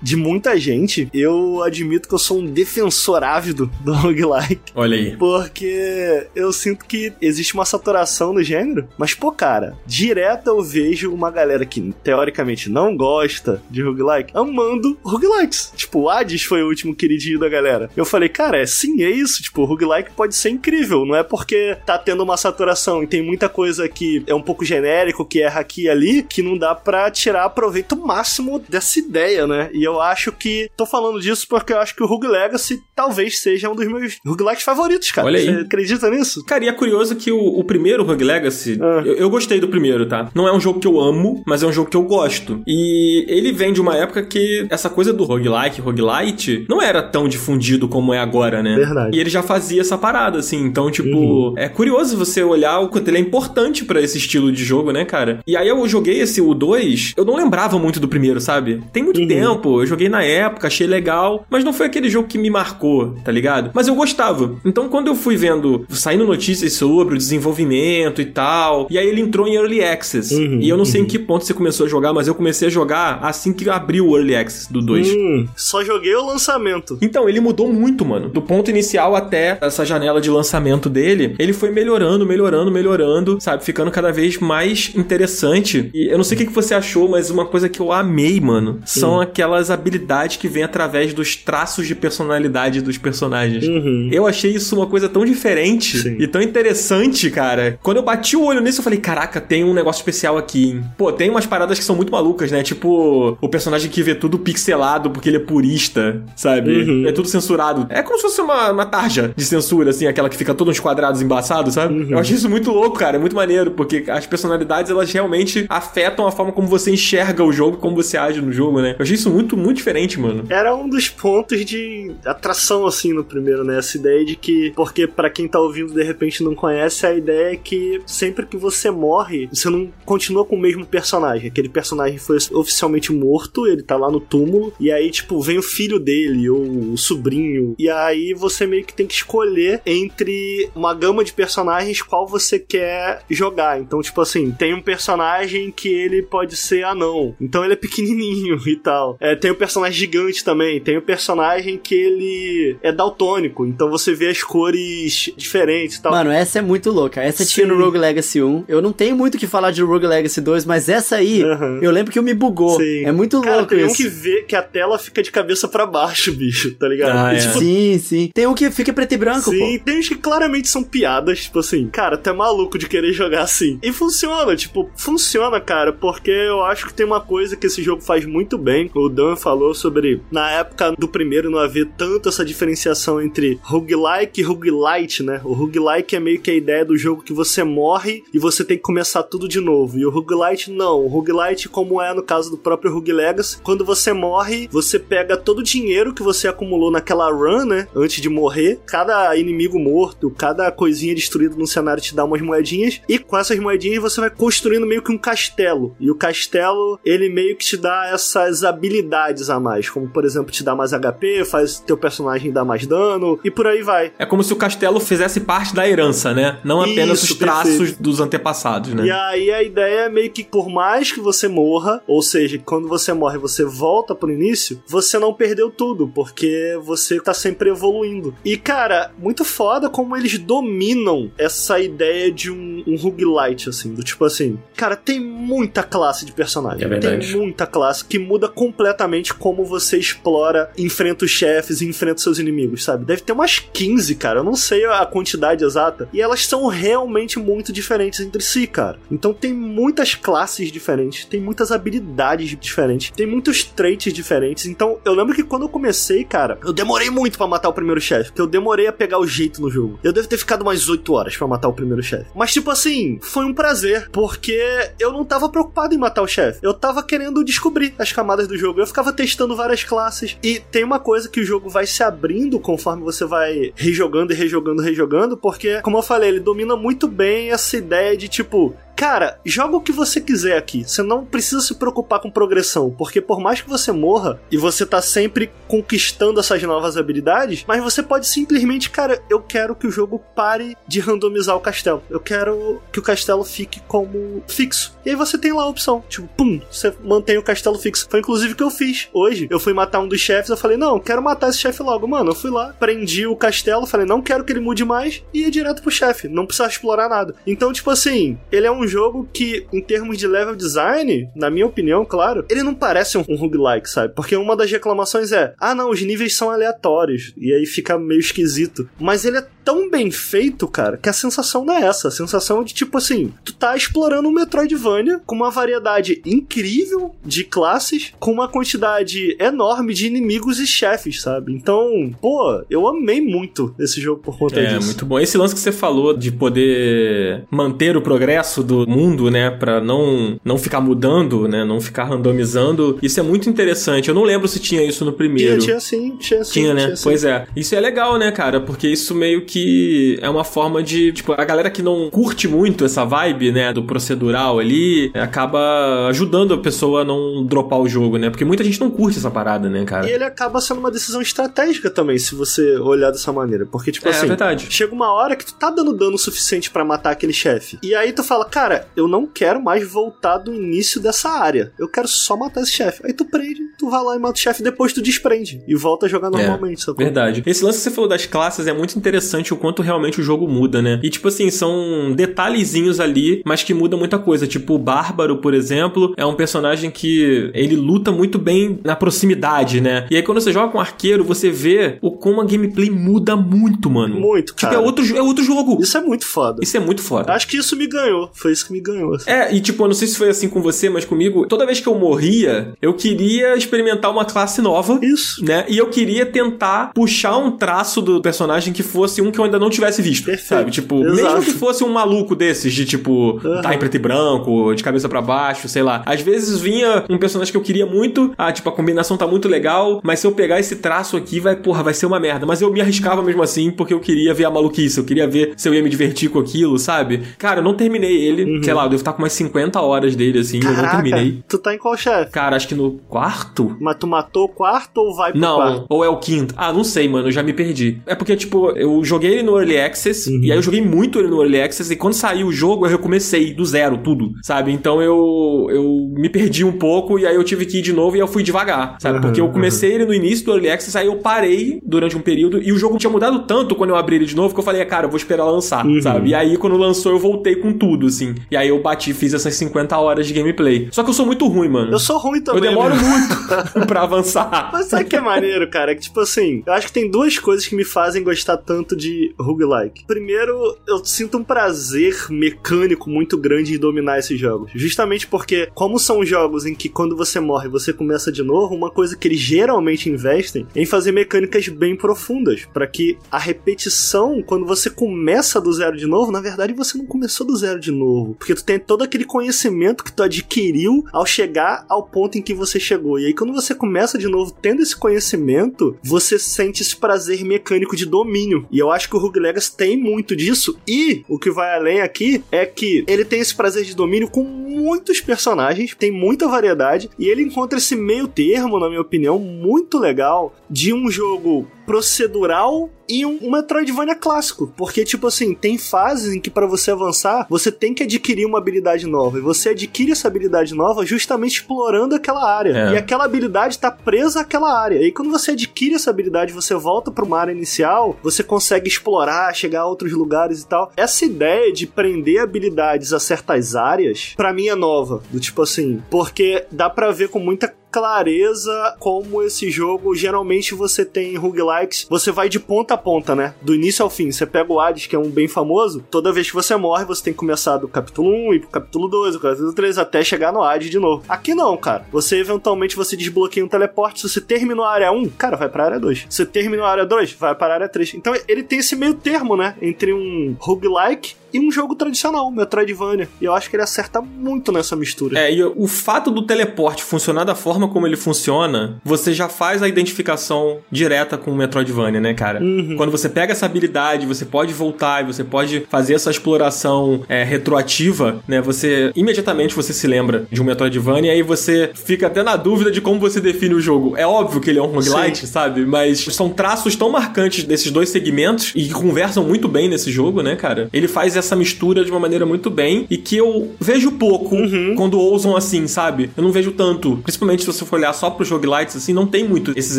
[SPEAKER 3] de muita gente. Eu admito que eu sou um defensor ávido do <laughs> roguelike.
[SPEAKER 1] Olha aí.
[SPEAKER 3] Porque eu sinto que existe uma saturação no gênero. Mas, pô, cara, direto eu vejo uma galera que teoricamente não gosta de roguelike amando roguelikes. Tipo, o Hades foi o último queridinho da galera. Eu falei, cara, é sim, é isso. Tipo, o roguelike pode ser incrível. Não é porque tá tendo uma saturação e tem muita coisa que é um pouco genérico, que erra aqui e ali, que não dá pra tirar proveito máximo dessa ideia ideia, né? E eu acho que. Tô falando disso porque eu acho que o Rogue Legacy talvez seja um dos meus roguelikes favoritos, cara.
[SPEAKER 1] Olha aí.
[SPEAKER 3] Você acredita nisso?
[SPEAKER 1] Cara, e é curioso que o, o primeiro Rogue Legacy,
[SPEAKER 3] Ah.
[SPEAKER 1] eu, eu gostei do primeiro, tá? Não é um jogo que eu amo, mas é um jogo que eu gosto. E ele vem de uma época que essa coisa do roguelike, roguelite, não era tão difundido como é agora, né?
[SPEAKER 3] Verdade.
[SPEAKER 1] E ele já fazia essa parada, assim. Então, tipo, é curioso você olhar o quanto ele é importante pra esse estilo de jogo, né, cara? E aí eu joguei esse, o 2, eu não lembrava muito do primeiro, sabe? Tem muito tempo, eu joguei na época, achei legal, mas não foi aquele jogo que me marcou, tá ligado? Mas eu gostava. Então, quando eu fui vendo, saindo notícias sobre o desenvolvimento e tal, e aí ele entrou em Early Access.
[SPEAKER 3] Uhum,
[SPEAKER 1] e eu não sei em que ponto você começou a jogar, mas eu comecei a jogar assim que abriu o Early Access do 2.
[SPEAKER 3] Hum, só joguei o lançamento.
[SPEAKER 1] Então, ele mudou muito, mano. Do ponto inicial até essa janela de lançamento dele, ele foi melhorando, melhorando, melhorando, sabe? Ficando cada vez mais interessante. E eu não sei o que você achou, mas uma coisa que eu amei, mano, são aquelas habilidades que vêm através dos traços de personalidade dos personagens.
[SPEAKER 3] Uhum.
[SPEAKER 1] Eu achei isso uma coisa tão diferente
[SPEAKER 3] Sim.
[SPEAKER 1] e tão interessante, cara. Quando eu bati o olho nisso, eu falei, caraca, tem um negócio especial aqui, hein? Pô, tem umas paradas que são muito malucas, né? Tipo, o personagem que vê tudo pixelado porque ele é purista, sabe?
[SPEAKER 3] Uhum.
[SPEAKER 1] É tudo censurado. É como se fosse uma, uma tarja de censura, assim, aquela que fica todos uns quadrados embaçados, sabe?
[SPEAKER 3] Uhum.
[SPEAKER 1] Eu achei isso muito louco, cara. É muito maneiro, porque as personalidades, elas realmente afetam a forma como você enxerga o jogo, como você age no jogo, né? Eu achei isso muito, muito diferente, mano.
[SPEAKER 3] Era um dos pontos de atração, assim, no primeiro, né? Essa ideia de que, porque pra quem tá ouvindo de repente não conhece, a ideia é que sempre que você morre, você não continua com o mesmo personagem. Aquele personagem foi oficialmente morto, ele tá lá no túmulo, e aí, tipo, vem o filho dele, ou o sobrinho, e aí você meio que tem que escolher entre uma gama de personagens qual você quer jogar. Então, tipo assim, tem um personagem que ele pode ser anão, então ele é pequenininho <laughs> e tal. É, tem o personagem gigante também, tem o personagem que ele é daltônico, então você vê as cores diferentes e tal.
[SPEAKER 2] Mano, essa é muito louca. Essa tinha
[SPEAKER 3] Sim.
[SPEAKER 2] no Rogue Legacy 1. Eu não tenho muito o que falar de Rogue Legacy 2, mas essa aí,
[SPEAKER 3] Aham.
[SPEAKER 2] eu lembro que me bugou.
[SPEAKER 3] Sim.
[SPEAKER 2] É muito
[SPEAKER 3] Cara,
[SPEAKER 2] louco
[SPEAKER 3] tem um
[SPEAKER 2] isso.
[SPEAKER 3] que vê que a tela fica de cabeça pra baixo, <laughs> bicho, tá ligado?
[SPEAKER 1] Ah,
[SPEAKER 3] E,
[SPEAKER 1] é.
[SPEAKER 3] tipo,
[SPEAKER 2] Sim, sim. Tem um que fica preto e branco,
[SPEAKER 3] Sim,
[SPEAKER 2] pô.
[SPEAKER 3] tem uns que claramente são piadas, tipo assim, cara, tu é maluco de querer jogar assim. E funciona, tipo, funciona, cara, porque eu acho que tem uma coisa que esse jogo faz muito bem. O Dan falou sobre, na época do primeiro, não haver tanto essa diferenciação entre roguelike e roguelite, né? O roguelike é meio que a ideia do jogo que você morre e você tem que começar tudo de novo. E o roguelite não. O roguelite, como é no caso do próprio Rogue Legacy, quando você morre, você pega todo o dinheiro que você acumulou naquela run, né? Antes de morrer. Cada inimigo morto, cada coisinha destruída no cenário te dá umas moedinhas. E com essas moedinhas você vai construindo meio que um castelo. E o castelo, ele meio que te dá essas habilidades a mais. Como, por exemplo, te dá mais HP, faz teu personagem dar mais dano. E por aí vai.
[SPEAKER 1] É como se o castelo fizesse parte da herança, né? Não apenas
[SPEAKER 3] Isso,
[SPEAKER 1] os traços
[SPEAKER 3] perfeito.
[SPEAKER 1] dos antepassados, né?
[SPEAKER 3] E aí a ideia é meio que por mais que você morra, ou seja, quando você morre você volta pro início, você não perdeu tudo, porque você tá sempre evoluindo. E cara, muito foda como eles dominam essa ideia de um, um roguelite, assim, do tipo assim, cara, tem muita classe de personagem.
[SPEAKER 1] É verdade.
[SPEAKER 3] Tem muita classe que muda completamente como você explora, enfrenta os chefes e enfrenta seus inimigos, sabe? Deve ter umas 15, cara, eu não sei a quantidade exata. E elas são realmente muito diferentes entre si, cara. Então tem muitas classes diferentes, tem muitas habilidades diferentes, tem muitos traits diferentes. Então eu lembro que quando eu comecei, cara, eu demorei muito pra matar o primeiro chefe, porque eu demorei a pegar o jeito no jogo. Eu devo ter ficado umas 8 horas pra matar o primeiro chefe. Mas tipo assim, foi um prazer, porque eu não tava preocupado em matar o chefe. Eu tava querendo descobrir as camadas do jogo. Eu ficava testando várias classes. E tem uma coisa que o jogo vai se abrindo conforme você vai rejogando e rejogando, rejogando, porque, como eu falei, ele domina muito bem essa ideia de tipo, Cara, joga o que você quiser aqui. Você não precisa se preocupar com progressão, porque por mais que você morra e você tá sempre conquistando essas novas habilidades, mas você pode simplesmente, cara, eu quero que o jogo pare de randomizar o castelo. Eu quero que o castelo fique como fixo. E aí você tem lá a opção, tipo, pum, você mantém o castelo fixo. Foi inclusive o que eu fiz hoje. Eu fui matar um dos chefes, eu falei, não, quero matar esse chefe logo. Mano, eu fui lá, prendi o castelo, falei, não quero que ele mude mais, e ia direto pro chefe. Não precisava explorar nada. Então, tipo assim, ele é um jogo que, em termos de level design, na minha opinião, claro, ele não parece um, um roguelike, sabe? Porque uma das reclamações é: ah, não, os níveis são aleatórios. E aí fica meio esquisito. Mas ele é tão bem feito, cara, que a sensação não é essa. A sensação é de tipo assim: tu tá explorando um Metroidvania com uma variedade incrível de classes, com uma quantidade enorme de inimigos e chefes, sabe? Então, pô, eu amei muito esse jogo por conta
[SPEAKER 1] É,
[SPEAKER 3] disso.
[SPEAKER 1] muito bom. Esse lance que você falou de poder manter o progresso do mundo, né, Pra não não ficar mudando, né, não ficar randomizando, isso é muito interessante. Eu não lembro se tinha isso no primeiro.
[SPEAKER 3] Tinha, tinha sim, tinha sim.
[SPEAKER 1] Tinha, né?
[SPEAKER 3] tinha sim.
[SPEAKER 1] Pois é. Isso é legal, né, cara? Porque isso meio que é uma forma de. Tipo, a galera que não curte muito essa vibe, né, do procedural ali, acaba ajudando a pessoa a não dropar o jogo, né? Porque muita gente não curte essa parada, né, cara?
[SPEAKER 3] E ele acaba sendo uma decisão estratégica também, se você olhar dessa maneira. Porque, tipo
[SPEAKER 1] É,
[SPEAKER 3] assim,
[SPEAKER 1] verdade.
[SPEAKER 3] chega uma hora que tu tá dando dano suficiente pra matar aquele chefe. E aí tu fala, cara, eu não quero mais voltar do início dessa área. Eu quero só matar esse chefe. Aí tu prende, tu vai lá e mata o chefe, depois tu desprende. E volta a jogar normalmente, sacou?
[SPEAKER 1] Verdade. Esse lance que você falou das classes é muito interessante o quanto realmente o jogo muda, né? E tipo assim, são detalhezinhos ali, mas que muda muita coisa. Tipo, o Bárbaro, por exemplo, é um personagem que ele luta muito bem na proximidade, né? E aí quando você joga com arqueiro, você vê o como a gameplay muda muito, mano.
[SPEAKER 3] Muito,
[SPEAKER 1] Tipo,
[SPEAKER 3] cara.
[SPEAKER 1] é outro, é outro jogo.
[SPEAKER 3] Isso é muito foda.
[SPEAKER 1] Isso é muito foda.
[SPEAKER 3] Acho que isso me ganhou. Foi isso que me ganhou. assim.
[SPEAKER 1] É, e tipo, eu não sei se foi assim com você, mas comigo, toda vez que eu morria, eu queria experimentar uma classe nova.
[SPEAKER 3] Isso.
[SPEAKER 1] Né? E eu queria tentar puxar um traço do personagem que fosse um que eu ainda não tivesse visto.
[SPEAKER 3] Perfeito.
[SPEAKER 1] Sabe? Tipo,
[SPEAKER 3] Exato.
[SPEAKER 1] mesmo que fosse um maluco desses, de tipo,
[SPEAKER 3] Aham.
[SPEAKER 1] tá em preto e branco, de cabeça pra baixo, sei lá. Às vezes vinha um personagem que eu queria muito, ah, tipo, a combinação tá muito legal, mas se eu pegar esse traço aqui, vai, porra, vai ser uma merda. Mas eu me arriscava mesmo assim, porque eu queria ver a maluquice, eu queria ver se eu ia me divertir com aquilo, sabe? Cara, eu não terminei ele, sei lá, eu devo estar com umas 50 horas dele, assim, eu não
[SPEAKER 3] Uhum. Caraca,
[SPEAKER 1] terminei.
[SPEAKER 3] tu tá em qual chefe?
[SPEAKER 1] Cara, acho que no quarto?
[SPEAKER 3] Mas tu matou o quarto ou vai pro
[SPEAKER 1] Não,
[SPEAKER 3] quarto?
[SPEAKER 1] ou é o quinto. Ah, não sei, mano, eu já me perdi. É porque, tipo, eu joguei ele no Early Access,
[SPEAKER 3] Uhum.
[SPEAKER 1] e aí eu joguei muito ele no Early Access, e quando saiu o jogo, eu recomecei do zero, tudo, sabe? Então eu, eu me perdi um pouco, e aí eu tive que ir de novo, e eu fui devagar, sabe?
[SPEAKER 3] Uhum,
[SPEAKER 1] porque eu comecei ele no início do Early Access, aí eu parei durante um período, e o jogo tinha mudado tanto quando eu abri ele de novo, que eu falei, ah, cara, eu vou esperar lançar,
[SPEAKER 3] Uhum.
[SPEAKER 1] sabe? E aí, quando lançou, eu voltei com tudo, assim. E aí eu bati, fiz essas 50 horas de gameplay. Só que eu sou muito ruim, mano.
[SPEAKER 3] Eu sou ruim
[SPEAKER 1] Eu
[SPEAKER 3] também.
[SPEAKER 1] demoro
[SPEAKER 3] né?
[SPEAKER 1] muito <laughs> pra avançar.
[SPEAKER 3] Mas sabe que é maneiro, cara? É que, tipo assim, eu acho que tem duas coisas que me fazem gostar tanto de roguelike. Primeiro, eu sinto um prazer mecânico muito grande em dominar esses jogos. Justamente porque, como são jogos em que quando você morre você começa de novo, uma coisa que eles geralmente investem é em fazer mecânicas bem profundas. para que a repetição, quando você começa do zero de novo, na verdade você não começou do zero de novo. Porque tu tem todo aquele conhecimento que tu adquiriu ao chegar ao ponto em que você chegou. E aí, quando você começa de novo tendo esse conhecimento, você sente esse prazer mecânico de domínio. E eu acho que o Rogue Legacy tem muito disso. E o que vai além aqui é que ele tem esse prazer de domínio com muitos personagens, tem muita variedade, e ele encontra esse meio termo, na minha opinião, muito legal de um jogo procedural e um, um Metroidvania clássico. Porque, tipo assim, tem fases em que para você avançar, você tem que adquirir uma habilidade nova. E você adquire essa habilidade nova justamente explorando aquela área.
[SPEAKER 1] É.
[SPEAKER 3] E aquela habilidade tá presa àquela área. E aí, quando você adquire essa habilidade, você volta pra uma área inicial, você consegue explorar, chegar a outros lugares e tal. Essa ideia de prender habilidades a certas áreas, pra mim é nova. Do tipo assim, porque dá pra ver com muita clareza como esse jogo geralmente você tem em roguelikes, você vai de ponta a ponta, né? Do início ao fim. Você pega o Hades, que é um bem famoso, toda vez que você morre, você tem que começar do capítulo 1 e pro capítulo 2, o capítulo 3, até chegar no Hades de novo. Aqui não, cara. Você eventualmente você desbloqueia um teleporte, se você terminou a área 1, cara, vai pra área 2. Se você terminou a área 2, vai pra área 3. Então ele tem esse meio termo, né? Entre um roguelike e um jogo tradicional, Metroidvania. E eu acho que ele acerta muito nessa mistura.
[SPEAKER 1] É, e o fato do teleporte funcionar da forma como ele funciona, você já faz a identificação direta com o Metroidvania, né, cara?
[SPEAKER 3] Uhum.
[SPEAKER 1] Quando você pega essa habilidade, você pode voltar e você pode fazer essa exploração é, retroativa, né? Você imediatamente você se lembra de um Metroidvania e aí você fica até na dúvida de como você define o jogo. É óbvio que ele é um roguelite, sabe? Mas são traços tão marcantes desses dois segmentos e que conversam muito bem nesse jogo, né, cara? Ele faz essa mistura de uma maneira muito bem e que eu vejo pouco quando ousam assim, sabe? Eu não vejo tanto. Principalmente se você for olhar só pros roguelites, assim, não tem muito esses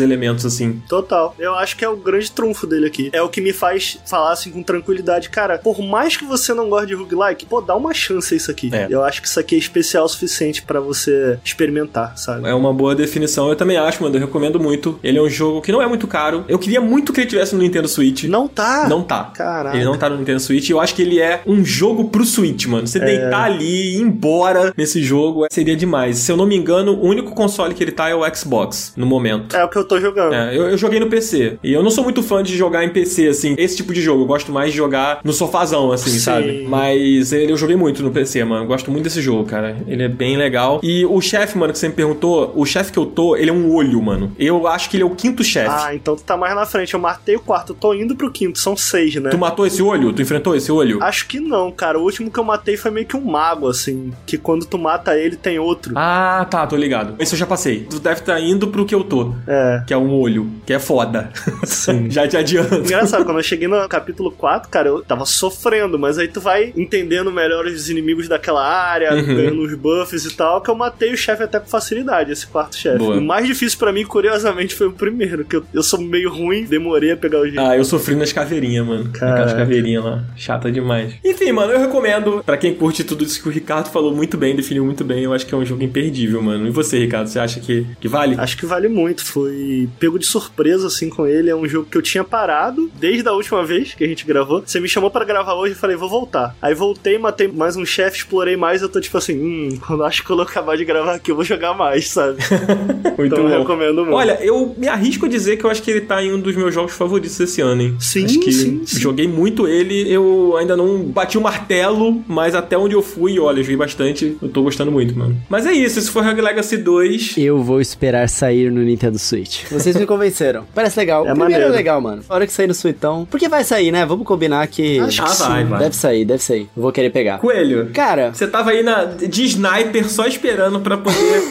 [SPEAKER 1] elementos, assim.
[SPEAKER 3] Total. Eu acho que é o grande trunfo dele aqui. É o que me faz falar assim com tranquilidade. Cara, por mais que você não goste de roguelike, pô, dá uma chance a isso aqui.
[SPEAKER 1] É.
[SPEAKER 3] Eu acho que isso aqui é especial o suficiente pra você experimentar, sabe?
[SPEAKER 1] É uma boa definição. Eu também acho, mano. Eu recomendo muito. Ele é um jogo que não é muito caro. Eu queria muito que ele tivesse no Nintendo Switch.
[SPEAKER 3] Não tá.
[SPEAKER 1] Não tá.
[SPEAKER 3] Caraca.
[SPEAKER 1] Ele não tá no Nintendo Switch. e Eu acho que ele é um jogo pro Switch, mano. Você deitar ali e ir embora nesse jogo seria demais. Se eu não me engano, o único console que ele tá é o Xbox, no momento.
[SPEAKER 3] É o que eu tô jogando.
[SPEAKER 1] É, eu, eu joguei no PC. E eu não sou muito fã de jogar em PC, assim, esse tipo de jogo. Eu gosto mais de jogar no sofazão, assim,
[SPEAKER 3] Sim.
[SPEAKER 1] sabe? Mas ele, eu joguei muito no PC, mano. Eu gosto muito desse jogo, cara. Ele é bem legal. E o chefe, mano, que você me perguntou, o chefe que eu tô, ele é um olho, mano. Eu acho que ele é o quinto chefe.
[SPEAKER 3] Ah, então tu tá mais na frente. Eu matei o quarto, eu tô indo pro quinto, são seis, né?
[SPEAKER 1] Tu matou esse olho? Tu enfrentou esse olho?
[SPEAKER 3] Acho que não, cara. O último que eu matei foi meio que um mago, assim. Que quando tu mata ele, tem outro.
[SPEAKER 1] Ah, tá, tô ligado. Esse eu já passei. Tu deve estar indo pro que eu tô.
[SPEAKER 3] É.
[SPEAKER 1] Que é um olho. Que é foda.
[SPEAKER 3] Sim. <laughs>
[SPEAKER 1] já te adianto.
[SPEAKER 3] Engraçado, quando eu cheguei no capítulo 4, cara, eu tava sofrendo, mas aí tu vai entendendo melhor os inimigos daquela área,
[SPEAKER 1] Uhum.
[SPEAKER 3] ganhando os buffs e tal, que eu matei o chefe até com facilidade, esse quarto chefe. O mais difícil pra mim, curiosamente, foi o primeiro, que eu, eu sou meio ruim, demorei a pegar o jeito.
[SPEAKER 1] Ah, eu sofri nas caveirinhas, mano.
[SPEAKER 3] Caraca.
[SPEAKER 1] Aquelas caveirinhas lá. Chata demais. Enfim, mano, eu recomendo. Pra quem curte tudo isso que o Ricardo falou muito bem, definiu muito bem, eu acho que é um jogo imperdível, mano. E você, Ricardo, você acha que, que vale?
[SPEAKER 3] Acho que vale muito. Foi pego de surpresa, assim, com ele. É um jogo que eu tinha parado desde a última vez que a gente gravou. Você me chamou pra gravar hoje e falei, vou voltar. Aí voltei, matei mais um chefe, explorei mais. Eu tô tipo assim, hum, quando acho que eu acabar de gravar aqui, eu vou jogar mais, sabe? <laughs>
[SPEAKER 1] muito
[SPEAKER 3] então eu
[SPEAKER 1] bom.
[SPEAKER 3] recomendo muito.
[SPEAKER 1] Olha, eu me arrisco a dizer que eu acho que ele tá em um dos meus jogos favoritos desse ano, hein?
[SPEAKER 3] Sim,
[SPEAKER 1] acho que
[SPEAKER 3] sim, sim.
[SPEAKER 1] joguei muito ele, eu ainda não bati o martelo, mas até onde eu fui, olha, joguei bastante, eu tô gostando muito, mano. Mas é isso, esse foi Rogue Legacy 2.
[SPEAKER 2] Eu vou esperar sair no Nintendo Switch. Vocês me convenceram. Parece legal.
[SPEAKER 3] É
[SPEAKER 2] primeiro
[SPEAKER 3] maneiro.
[SPEAKER 2] é legal, mano. A hora que sair no Suitão. Porque vai sair, né? Vamos combinar que.
[SPEAKER 3] Acho que
[SPEAKER 1] Ah, vai, vai.
[SPEAKER 2] Deve sair, deve sair. Eu vou querer pegar.
[SPEAKER 1] Coelho,
[SPEAKER 2] Cara,
[SPEAKER 1] você tava aí na, de sniper só esperando pra poder.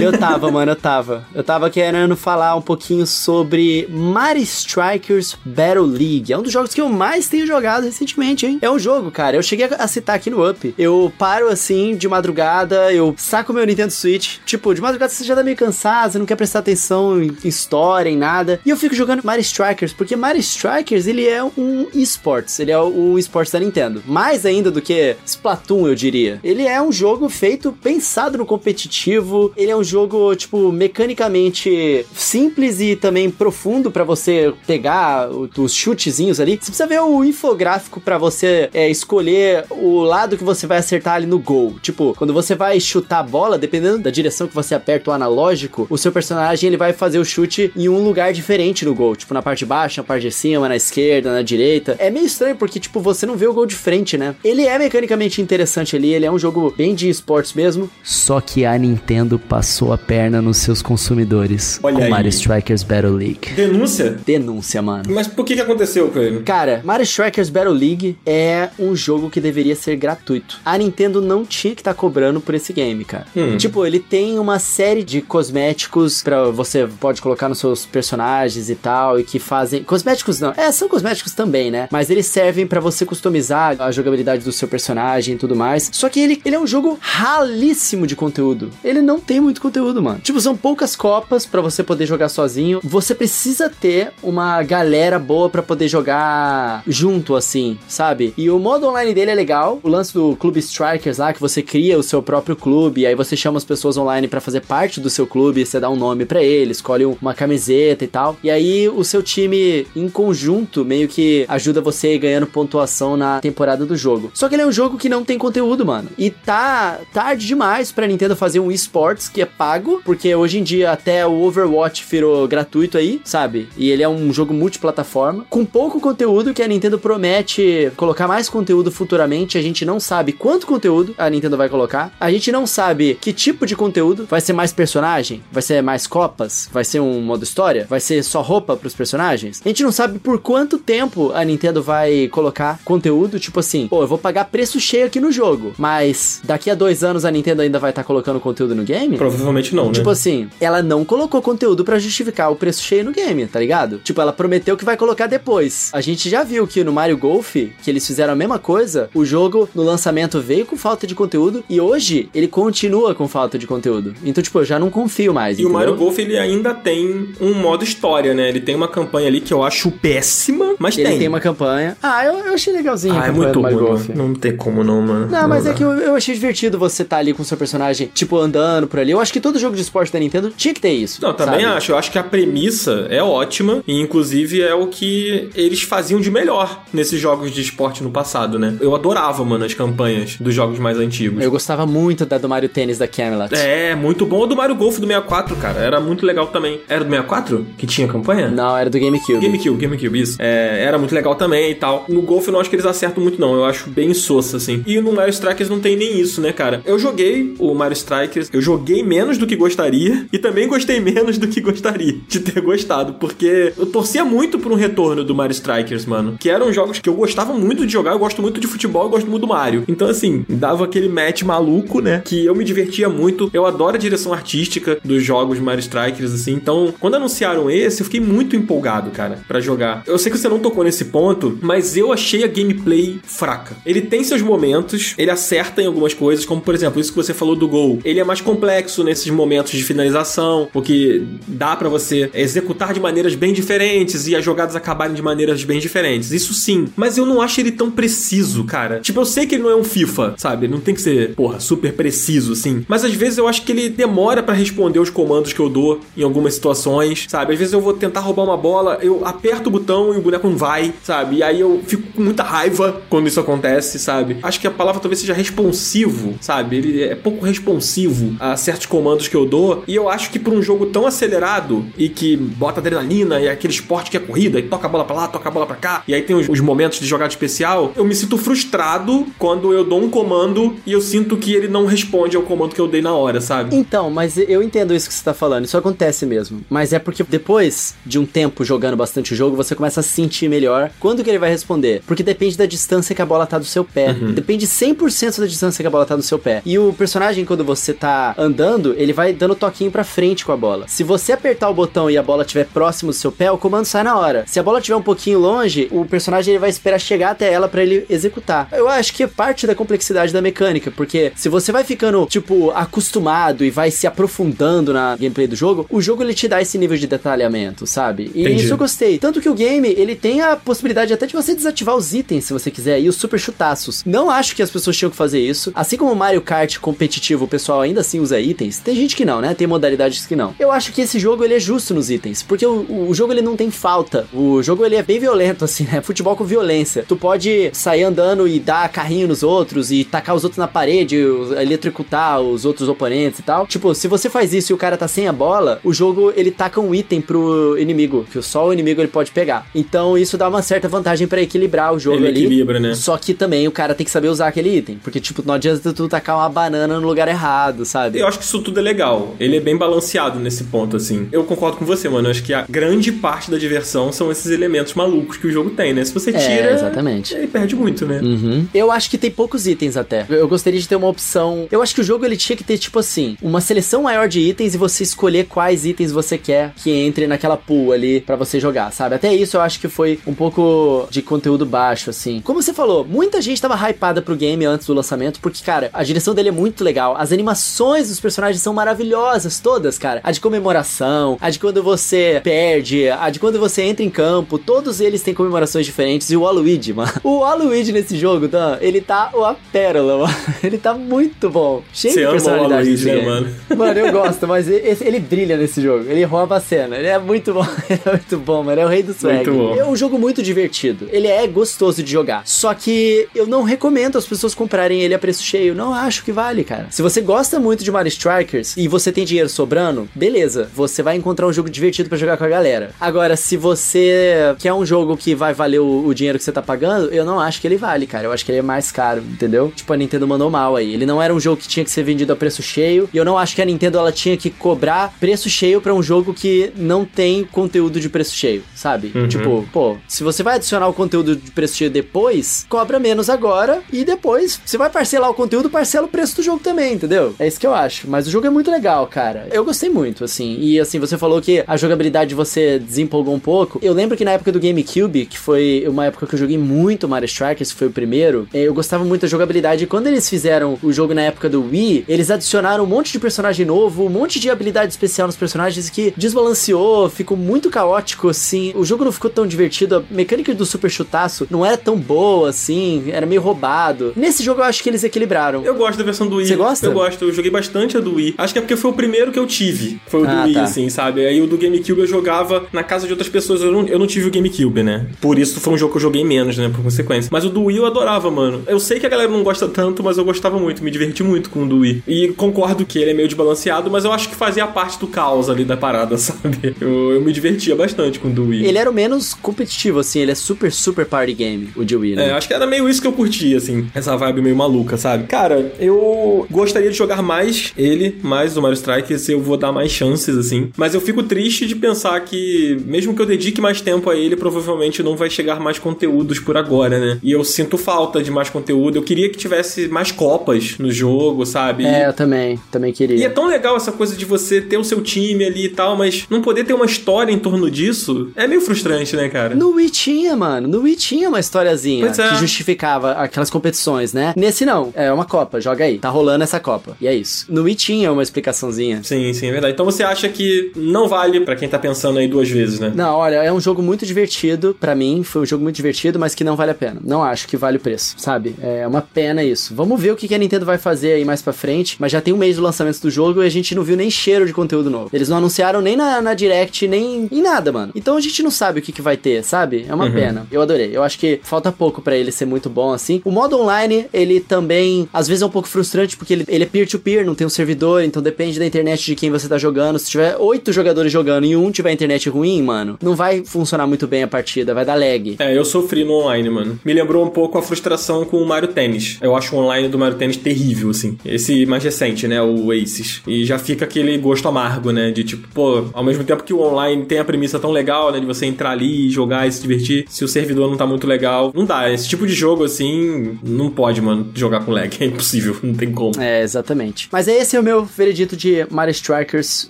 [SPEAKER 2] eu tava, mano, eu tava. Eu tava querendo falar um pouquinho sobre Mario Strikers Battle League. É um dos jogos que eu mais tenho jogado recentemente, hein? É um jogo, cara. Eu cheguei a citar aqui no Up. Eu paro assim de madrugada, eu saco meu Nintendo Switch. Tipo, de madrugada você já tá meio cansado, você não quer prestar atenção em história, em nada. E eu fico jogando Mario Strikers, porque Mario Strikers ele é um esports. Ele é o esportes da Nintendo. Mais ainda do que Splatoon, eu diria. Ele é um jogo feito, pensado no competitivo. Ele é um jogo, tipo, mecanicamente simples e também profundo pra você pegar os chutezinhos ali. Você precisa ver o infográfico pra você é, escolher o lado que você vai acertar ali no gol. Tipo, quando você vai chutar a bola, dependendo da direção que você aperta o analógico, o seu personagem ele vai fazer o chute em um lugar diferente no gol. Tipo, na parte de baixo, na parte de cima, na esquerda, na direita. É meio estranho porque, tipo, você não vê o gol de frente, né? Ele é mecanicamente interessante ali, ele é um jogo bem de esportes mesmo. Só que a Nintendo passou a perna nos seus consumidores
[SPEAKER 1] Olha
[SPEAKER 2] com
[SPEAKER 1] aí.
[SPEAKER 2] Mario Strikers Battle League.
[SPEAKER 1] Denúncia?
[SPEAKER 2] Denúncia, mano.
[SPEAKER 1] Mas por que que aconteceu, Coelho?
[SPEAKER 2] Cara, Mario Strikers Battle League é um jogo que deveria ser gratuito. A Nintendo não tinha que estar cobrando por esse game, cara.
[SPEAKER 1] Hum.
[SPEAKER 2] Tipo, ele tem uma série de cosméticos pra você pode colocar nos seus personagens e tal, e que fazem cosméticos não. É, são cosméticos também, né? Mas eles servem pra você customizar a jogabilidade do seu personagem e tudo mais. Só que ele, ele é um jogo ralíssimo de conteúdo. Ele não tem muito conteúdo, mano. Tipo, são poucas copas pra você poder jogar sozinho. Você precisa ter uma galera boa pra poder jogar junto, assim, sabe? E o modo online dele é legal. O lance do Clube Strikers lá, que você cria o seu próprio clube, aí você chama as pessoas online pra fazer parte do seu clube, você dá um nome pra ele, escolhe uma camiseta e tal. E aí o seu time em conjunto meio que ajuda você ganhando pontuação na temporada do jogo. Só que ele é um jogo que não tem conteúdo, mano. E tá tarde demais pra Nintendo fazer um esportes que é pago, porque hoje em dia até o Overwatch virou gratuito aí, sabe? E ele é um jogo multiplataforma, com pouco conteúdo que a Nintendo promete colocar mais conteúdo futuramente. A gente não sabe quanto conteúdo a Nintendo vai colocar. A gente não sabe que tipo de conteúdo. Vai ser mais personagem? Vai ser mais copas? Vai ser um modo história? Vai ser só roupa pros personagens? A gente não sabe por quanto tempo a Nintendo vai colocar conteúdo. Tipo assim, pô, eu vou pagar preço cheio aqui no jogo, mas daqui a dois anos a Nintendo ainda vai estar colocando conteúdo no game?
[SPEAKER 1] Provavelmente não, né?
[SPEAKER 2] Tipo assim, ela não colocou conteúdo pra justificar o preço cheio no game, tá ligado? Tipo, ela prometeu que vai colocar depois. A gente já viu que no Mario Golf, que eles fizeram a mesma coisa, o jogo no lançamento veio com falta de conteúdo e hoje ele continua com falta de conteúdo. Então, tipo, eu já não confio mais.
[SPEAKER 1] E
[SPEAKER 2] entendeu?
[SPEAKER 1] o Mario Golf, ele ainda tem um modo história, né? Ele tem uma campanha ali que eu acho péssima, mas
[SPEAKER 2] Ele
[SPEAKER 1] tem.
[SPEAKER 2] tem uma campanha. Ah, eu, eu achei legalzinho
[SPEAKER 1] Ah, é muito
[SPEAKER 2] Mario
[SPEAKER 1] ruim,
[SPEAKER 2] Golf.
[SPEAKER 1] Não tem como não, mano.
[SPEAKER 2] Não, mas é que eu, eu achei divertido você estar ali com o seu personagem, tipo, andando por ali. Eu acho que todo jogo de esporte da Nintendo tinha que ter isso.
[SPEAKER 1] Não, também
[SPEAKER 2] sabe?
[SPEAKER 1] acho. Eu acho que a premissa é ótima e, inclusive, é o que eles faziam de melhor nesses jogos de esporte no passado, né? Eu adorava, mano, as campanhas dos jogos mais antigos.
[SPEAKER 2] Eu gostava muito da do Mario Tênis da Camelot.
[SPEAKER 1] É, muito bom. O do Mario Golf do 64, cara. Era muito legal também. Era do 64 que tinha campanha?
[SPEAKER 2] Não, era do GameCube.
[SPEAKER 1] GameCube, GameCube, isso. É, era muito legal também e tal. No Golf eu não acho que eles acertam muito, não. Eu acho bem insosso, assim. E no Mario Strikers não tem nem isso, né, cara? Eu joguei o Mario Strikers, eu joguei menos do que gostaria e também gostei menos do que gostaria de ter gostado, porque eu torcia muito por um retorno do Mario Strikers, mano. Que eram jogos que eu gostava muito de jogar, eu gosto muito de futebol, eu gosto muito do Mario. Então, assim, dava aquele match maluco, né? Que eu me divertia muito. Eu adoro a direção artística dos jogos Mario Strikers, assim. Então, quando anunciaram esse, eu fiquei muito empolgado, cara, pra jogar. Eu sei que você não tocou nesse ponto, mas eu achei a gameplay fraca. Ele tem seus momentos, ele acerta em algumas coisas, como por exemplo, isso que você falou do gol. Ele é mais complexo nesses momentos de finalização, porque dá pra você executar de maneiras bem diferentes e as jogadas acabarem de maneiras bem diferentes. Isso sim, mas eu não acho ele tão preciso, cara. Tipo, eu sei que ele não é um FIFA, sabe? Não tem que ser, porra, super preciso assim, mas às vezes eu acho que ele demora pra responder os comandos que eu dou em algumas situações, sabe? Às vezes eu vou tentar roubar uma bola, eu aperto o botão e o boneco não vai, sabe? E aí eu fico com muita raiva quando isso acontece, sabe? Acho que a palavra talvez seja responsivo, sabe? Ele é pouco responsivo a certos comandos que eu dou. E eu acho que por um jogo tão acelerado e que bota adrenalina e aquele esporte que é corrida, e toca a bola pra lá, toca a bola pra cá, e aí tem os momentos de jogada especial, eu me sinto frustrado quando eu dou um comando e eu sinto que ele não responde ao comando que eu dei na hora, sabe?
[SPEAKER 2] Então, mas eu entendo isso que você tá falando, isso acontece mesmo. Mas é porque depois de um tempo jogando bastante o jogo, você começa a sentir melhor quando que ele vai responder. Porque depende da distância que a bola tá do seu pé. Depende 100% da distância que a bola tá do seu pé. E o personagem, quando você tá andando, ele vai dando toquinho pra frente com a bola. Se você apertar o botão e a bola estiver próximo do seu pé, o comando sai na hora. Se a bola estiver um pouquinho longe, o personagem ele vai esperar chegar até ela pra ele executar. Eu acho que é parte da complexidade da mecânica, porque se você vai ficando, tipo, acostumado e vai se aprofundando na gameplay do jogo, o jogo ele te dá esse nível de detalhamento, sabe? E
[SPEAKER 1] Entendi.
[SPEAKER 2] isso eu gostei. Tanto que o game, ele tem a possibilidade até de você desativar os itens, se você quiser, e os super chutaços. Não acho que as pessoas tinham que fazer isso. Assim como o Mario Kart competitivo, o pessoal ainda assim usa itens. Tem gente que não, né? Tem modalidades que não. Eu acho que esse jogo, ele é justo nos itens, porque o, o jogo, ele não tem falta. O jogo, ele é bem violento, <laughs> assim, né? Futebol com violência. Tu pode sair andando e dar carrinho nos outros e tacar os outros na parede, eletrocutar os outros oponentes e tal. Tipo, se você faz isso e o cara tá sem a bola, o jogo, ele taca um item pro inimigo, que só o inimigo ele pode pegar. Então, isso dá uma certa vantagem pra equilibrar o jogo
[SPEAKER 1] Ele
[SPEAKER 2] ali.
[SPEAKER 1] equilibra, né?
[SPEAKER 2] Só que também o cara tem que saber usar aquele item. Porque, tipo, não adianta tu tacar uma banana no lugar errado, sabe?
[SPEAKER 1] Eu acho que isso tudo é legal. Ele é bem balanceado nesse ponto, assim. Eu concordo com você, mano. Eu acho que a grande parte da diversão são esses elementos malucos que o jogo tem, né? Se você
[SPEAKER 2] É,
[SPEAKER 1] tira.
[SPEAKER 2] exatamente.
[SPEAKER 1] Perde muito, né?
[SPEAKER 2] Uhum. Eu acho que tem poucos itens até. Eu gostaria de ter uma opção. Eu acho que o jogo ele tinha que ter, tipo assim, uma seleção maior de itens e você escolher quais itens você quer que entre naquela pool ali pra você jogar, sabe? Até isso eu acho que foi um pouco de conteúdo baixo, assim. Como você falou, muita gente tava hypada pro game antes do lançamento, porque, cara, a direção dele é muito legal. As animações dos personagens são maravilhosas, todas, cara. A de comemoração, a de quando você perde, a de quando você entra em campo, todos eles têm comemorações diferentes. E o Waluigi, mano. <laughs> O Waluigi nesse jogo, Dan, ele tá uma pérola, <laughs> mano. Ele tá muito bom. Cheio
[SPEAKER 1] Você
[SPEAKER 2] de
[SPEAKER 1] ama o
[SPEAKER 2] personalidade. Nesse
[SPEAKER 1] né, mano?
[SPEAKER 2] Mano, eu gosto, mas esse- ele brilha nesse jogo. Ele rouba a cena. Ele é muito bom. <laughs> Ele é muito bom, mano. É o rei do swag.
[SPEAKER 1] Muito bom.
[SPEAKER 2] É um jogo muito divertido. Ele é gostoso de jogar. Só que eu não recomendo as pessoas comprarem ele a preço cheio. Não acho que vale, cara. Se você gosta muito de Mario Strikers e você tem dinheiro sobrando, beleza. Você vai encontrar um jogo divertido pra jogar com a galera. Agora, se você quer um jogo que vai valer o, o dinheiro que você tá pagando, eu não acho que ele vale, cara. Eu acho que ele é mais caro, entendeu? Tipo, a Nintendo mandou mal aí. Ele não era um jogo que tinha que ser vendido a preço cheio. E eu não acho que a Nintendo ela tinha que cobrar preço cheio pra um jogo que não tem conteúdo de preço cheio, sabe?
[SPEAKER 1] Uhum.
[SPEAKER 2] Tipo, pô, se você vai adicionar o conteúdo de preço cheio depois, cobra menos agora e depois você vai parcelar o conteúdo, parcela o preço do jogo também, entendeu? É isso que eu acho. Mas o jogo é muito legal, cara. Eu gostei muito, assim. E assim, você falou que a jogabilidade você desempolgou um pouco. Eu lembro que na época do GameCube, que foi uma época que eu joguei muito Mario Mario Strikers, que foi o primeiro, é, eu gostava muito da jogabilidade. E quando eles fizeram o jogo na época do Wii, eles adicionaram um monte de personagem novo, um monte de habilidade especial nos personagens que desbalanceou, ficou muito caótico, assim. O jogo não ficou tão divertido, a mecânica do super chutaço não era tão boa, assim, era meio roubado. Nesse jogo eu acho que eles equilibraram.
[SPEAKER 1] Eu gosto da versão do Wii.
[SPEAKER 2] Você gosta?
[SPEAKER 1] Eu gosto, eu joguei bastante a do Wii. Acho que é porque foi o primeiro que eu tive. Foi o do
[SPEAKER 2] Ah,
[SPEAKER 1] Wii,
[SPEAKER 2] tá.
[SPEAKER 1] assim, sabe? Aí o do GameCube eu jogava na casa de outras pessoas. Eu não, eu não tive o GameCube, né? Por isso foi um jogo que eu joguei menos, né? Por consequência. Mas o do Wii eu adorava, mano. Eu sei que a galera não gosta tanto, mas eu gostava muito. Me diverti muito com o do Wii. E concordo que ele é meio desbalanceado, mas eu acho que fazia parte do caos ali da parada, <laughs> sabe? Eu, eu me divertia bastante com o do Wii.
[SPEAKER 2] Ele era o menos competitivo, assim, ele é super, super party game, o de Wii, né?
[SPEAKER 1] É, acho que era meio isso que eu curtia, assim. Essa vibe meio maluca, sabe? Cara, eu gostaria de jogar mais ele, mais o Mario Strikers, eu vou dar mais chances, assim. Mas eu fico triste de pensar que, mesmo que eu dedique mais tempo a ele, provavelmente não vai chegar mais conteúdos por agora, né? E eu sinto falta de mais conteúdo. Eu queria que tivesse mais copas no jogo, sabe?
[SPEAKER 2] É, eu também, também queria.
[SPEAKER 1] E é tão legal essa coisa de você ter o seu time ali e tal, mas não poder ter uma história em torno disso é meio frustrante, né, cara?
[SPEAKER 2] No Wii tinha, mano. No Wii tinha uma historiazinha
[SPEAKER 1] é.
[SPEAKER 2] que justificava aquelas competições, né? Nesse não. É uma Copa, joga aí. Tá rolando essa Copa. E é isso. No Wii tinha uma explicaçãozinha.
[SPEAKER 1] Sim, sim, é verdade. Então você acha que não vale pra quem tá pensando aí duas vezes, né?
[SPEAKER 2] Não, olha, é um jogo muito divertido. Pra mim, foi um jogo muito divertido, mas que não vale a pena. Não acho que vale o preço, sabe? É uma pena isso. Vamos ver o que a Nintendo vai fazer aí mais pra frente. Mas já tem um mês do lançamento do jogo e a gente não viu nem cheiro de conteúdo novo. Eles não anunciaram nem na, na Direct, nem em nada, mano. Então a gente não sabe o que, que vai ter, sabe? É uma pena. Eu adorei. Eu acho que falta pouco pra ele ser muito bom assim. O modo online, ele também, às vezes é um pouco frustrante porque ele, ele é peer-to-peer, não tem um servidor, então depende da internet de quem você tá jogando. Se tiver oito jogadores jogando e um tiver internet ruim, mano, não vai funcionar muito bem a partida, vai dar lag.
[SPEAKER 1] É, eu sofri no online, mano. Me lembrou um pouco a frustração com o Mario Tennis. Eu acho o online do Mario Tennis terrível, assim. Esse mais recente, né? O Aces. E já fica aquele gosto amargo, né? De tipo, pô, ao mesmo tempo que o online tem a premissa tão legal, né? De você entrar ali, jogar e se divertir. Se o servidor não tá muito legal, não dá. Esse tipo de jogo, assim, não pode, mano, jogar com lag. <laughs> É impossível, não tem como.
[SPEAKER 2] É, exatamente. Mas esse é o meu veredito de Mario Strikers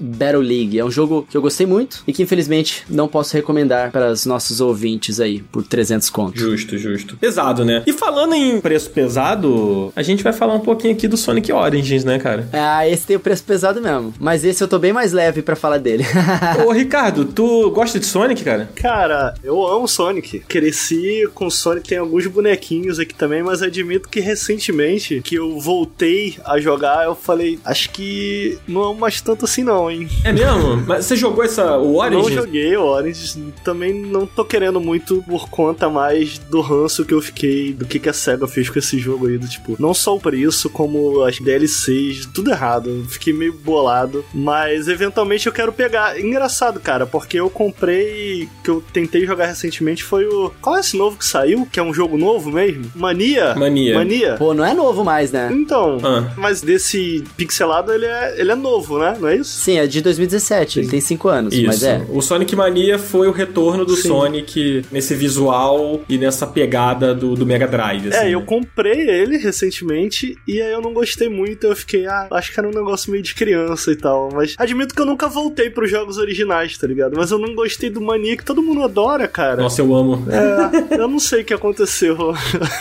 [SPEAKER 2] Battle League. É um jogo que eu gostei muito e que infelizmente não posso recomendar para os nossos ouvintes aí por 300 contos.
[SPEAKER 1] Justo, justo. Pesado, né? E falando em preço pesado, a gente vai falar um pouquinho aqui do Sonic Origins, né, cara?
[SPEAKER 2] Ah, esse tem o preço pesado mesmo. Mas esse eu tô bem mais leve pra falar dele. <laughs>
[SPEAKER 1] Ô, Ricardo, tu gosta de Sonic, cara?
[SPEAKER 3] Cara, eu amo Sonic. Cresci com Sonic, tem alguns bonequinhos aqui também, mas admito que recentemente que eu voltei a jogar, eu falei, acho que não amo mais tanto assim não, hein?
[SPEAKER 1] É mesmo? Mas você jogou essa, o
[SPEAKER 3] Não
[SPEAKER 1] Origins?
[SPEAKER 3] joguei o Orange, também não tô querendo muito por conta mais do ranço que eu fiquei, do que, que a SEGA fez com esse jogo aí, do tipo, não só o preço, como as DLCs, tudo errado. Eu Fiquei meio bolado, mas eventualmente eu quero pegar. Engraçado, cara, porque eu comprei, que eu tentei jogar recentemente, foi o. Qual é esse novo que saiu? Que é um jogo novo mesmo? Mania?
[SPEAKER 1] Mania.
[SPEAKER 3] Mania?
[SPEAKER 2] Pô, não é novo mais, né?
[SPEAKER 3] Então,
[SPEAKER 1] Ah.
[SPEAKER 3] mas desse pixelado ele é, ele é novo, né? Não é isso?
[SPEAKER 2] Sim, é de 2017, ele tem 5 anos, mas
[SPEAKER 1] Isso.
[SPEAKER 2] é.
[SPEAKER 1] O Sonic Mania foi o retorno do
[SPEAKER 3] Sim.
[SPEAKER 1] Sonic nesse visual e nessa pegada do, do Mega Drive. assim,
[SPEAKER 3] É, eu
[SPEAKER 1] né?
[SPEAKER 3] comprei ele recentemente e aí eu não gostei muito. Eu fiquei, ah, acho que era um negócio meio de criança e tal. Mas admito que eu nunca voltei pros jogos originais, tá ligado? Mas eu não gostei do Mania, que todo mundo adora, cara.
[SPEAKER 1] Nossa, eu amo.
[SPEAKER 3] É, eu não sei o que aconteceu. <laughs>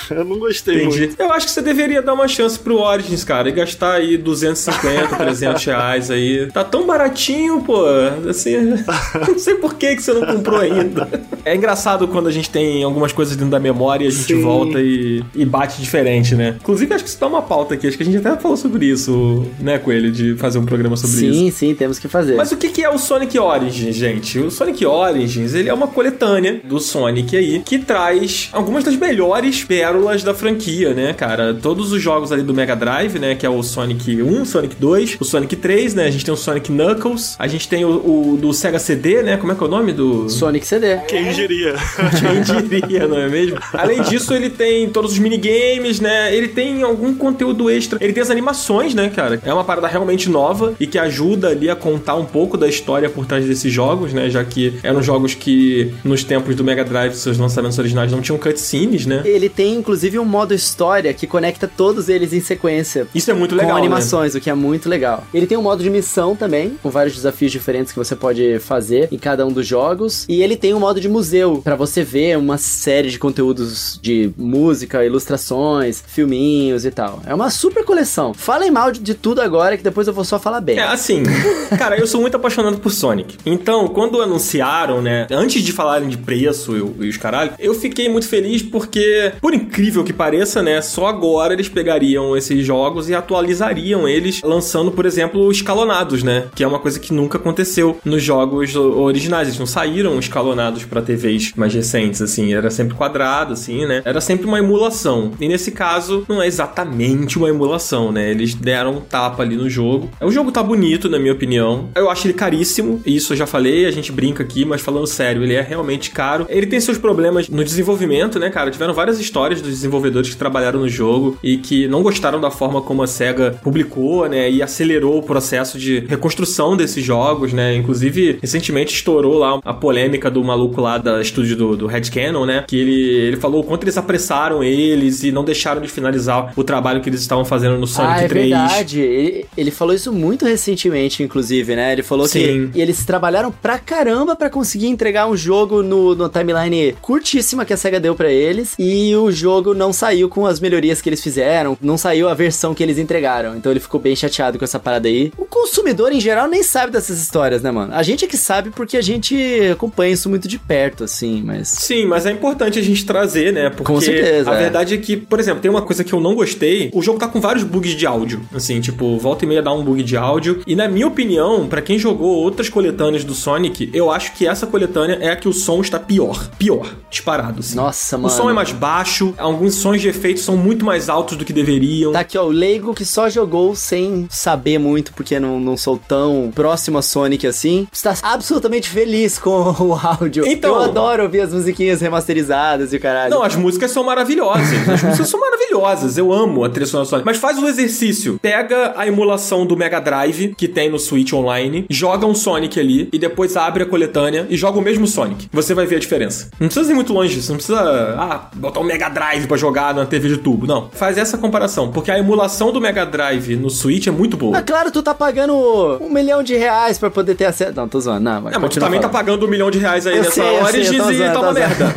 [SPEAKER 3] eu não gostei muito.
[SPEAKER 1] Entendi. Eu acho que você deveria dar uma chance pro Origins, cara, e gastar aí 250, 300 <laughs> reais aí. Tá tão baratinho, pô. Assim, <laughs> não sei por que, que você não comprou ainda. É engraçado quando a gente tem algumas coisas dentro da memória e a gente
[SPEAKER 3] Sim.
[SPEAKER 1] volta e, e bate diferente, né? Inclusive, acho que isso dá uma pauta aqui. Acho que a gente até falou sobre isso, né, Coelho? De fazer um programa sobre isso.
[SPEAKER 2] Sim, sim, temos que fazer.
[SPEAKER 1] Mas o que, que é o Sonic Origins, gente? O Sonic Origins, ele é uma coletânea do Sonic aí, que traz algumas das melhores pérolas da franquia, né, cara? Todos os jogos ali do Mega Drive, né, que é o Sonic 1, Sonic 2, o Sonic 3, né? A gente tem o Sonic Knuckles, a gente tem o, o do Sega CD, né? Como é que é o nome do...
[SPEAKER 2] Sonic CD.
[SPEAKER 3] Quem diria?
[SPEAKER 1] Quem diria, não é mesmo? <laughs> Além disso, ele tem todos os minigames, né? Ele tem algum conteúdo extra. Ele tem as animações, né, cara? É uma parada realmente nova e que ajuda ali a contar um pouco da história por trás desses jogos, né? Já que eram jogos que nos tempos do Mega Drive, seus lançamentos originais, não tinham cutscenes, né?
[SPEAKER 2] Ele tem inclusive um modo história que conecta todos eles em sequência.
[SPEAKER 1] Isso é muito
[SPEAKER 2] com
[SPEAKER 1] legal, né?
[SPEAKER 2] animações, o que é muito legal. Ele tem um modo de missão também, com vários desafios diferentes que você pode fazer em cada um dos jogos. E ele tem um modo de museu para você ver uma série de conteúdos de música, ilustrações, filminhos e tal. É uma super coleção. Falem mal de, de tudo agora que depois eu vou só falar bem.
[SPEAKER 1] É, assim, <laughs> cara, eu sou muito apaixonado por Sonic. Então, quando anunciaram, né, antes de falarem de preço e os caralho, eu fiquei muito feliz porque, por incrível que pareça, né, só agora eles pegariam esses jogos e atualizariam eles, lançando, por exemplo, escalonados, né, que é uma coisa que nunca aconteceu nos jogos originais. Eles não saíram escalonados para TVs mais recentes, assim, era sempre quadrado, assim, né, era sempre uma emulação. E nesse caso, não é exatamente uma emulação, né, eles deram um tapa ali no jogo. O jogo tá bonito, na minha opinião. Eu acho ele caríssimo, isso eu já falei, a gente brinca aqui, mas falando sério, ele é realmente caro. Ele tem seus problemas no desenvolvimento, né, cara? Tiveram várias histórias dos desenvolvedores que trabalharam no jogo e que não gostaram da forma como a SEGA publicou, né, e acelerou o processo de reconstrução desses jogos, né? Inclusive, recentemente estourou lá a polêmica do maluco lá da estúdio do, do Red Cannon, né? Que ele, ele falou o quanto eles apressaram eles e não deixaram de finalizar o trabalho que eles estavam fazendo no Sonic
[SPEAKER 2] ah, é
[SPEAKER 1] 3.
[SPEAKER 2] verdade. Ele, ele falou isso muito recentemente, inclusive, né? Ele falou
[SPEAKER 1] Sim.
[SPEAKER 2] que eles trabalharam pra caramba pra conseguir entregar um jogo no, no timeline curtíssima que a SEGA deu pra eles e o jogo não saiu com as melhorias que eles fizeram, não saiu a versão que eles entregaram. Então ele ficou bem chateado com essa parada aí. O consumidor em geral nem sabe dessas histórias, né, mano? A gente é que sabe porque a gente acompanha isso muito de perto, assim, mas.
[SPEAKER 1] Sim, mas é importante a gente trazer, né? Porque
[SPEAKER 2] Com certeza,
[SPEAKER 1] a
[SPEAKER 2] é.
[SPEAKER 1] verdade é que, por exemplo, tem uma coisa que eu não gostei. O jogo tá com vários bugs de áudio. Assim, tipo, volta e meia dá um bug de áudio. E na minha opinião, pra quem jogou outras coletâneas do Sonic, eu acho que essa coletânea é a que o som está pior. Pior. Disparado, assim.
[SPEAKER 2] Nossa,
[SPEAKER 1] O
[SPEAKER 2] mano.
[SPEAKER 1] som é mais baixo, alguns sons de efeito são muito mais altos do que deveriam.
[SPEAKER 2] Tá aqui, ó, o leigo que só jogou sem saber muito, porque não, não sou tão próximo a Sonic assim, está absolutamente feliz com <laughs> o áudio.
[SPEAKER 1] Então-
[SPEAKER 2] Eu adoro ouvir as musiquinhas remasterizadas e o caralho.
[SPEAKER 1] Não, as músicas são maravilhosas. As músicas são maravilhosas. Eu amo a trilha sonora do Sonic. Mas faz o exercício. Pega a emulação do Mega Drive que tem no Switch Online, joga um Sonic ali e depois abre a coletânea e joga o mesmo Sonic. Você vai ver a diferença. Não precisa ir muito longe. Você não precisa ah, botar um Mega Drive pra jogar na TV de tubo. Não. Faz essa comparação. Porque a emulação do Mega Drive no Switch é muito boa.
[SPEAKER 2] Ah, claro, tu tá pagando um milhão de reais pra poder ter acesso. Não, tô zoando. Não, mas
[SPEAKER 1] É, mas tu também tá
[SPEAKER 2] falando.
[SPEAKER 1] pagando um milhão de reais aí
[SPEAKER 2] Eu
[SPEAKER 1] nessa
[SPEAKER 2] sei,
[SPEAKER 1] Origins
[SPEAKER 2] sei, tô
[SPEAKER 1] e
[SPEAKER 2] zoando,
[SPEAKER 1] tá uma
[SPEAKER 2] zoando.
[SPEAKER 1] merda.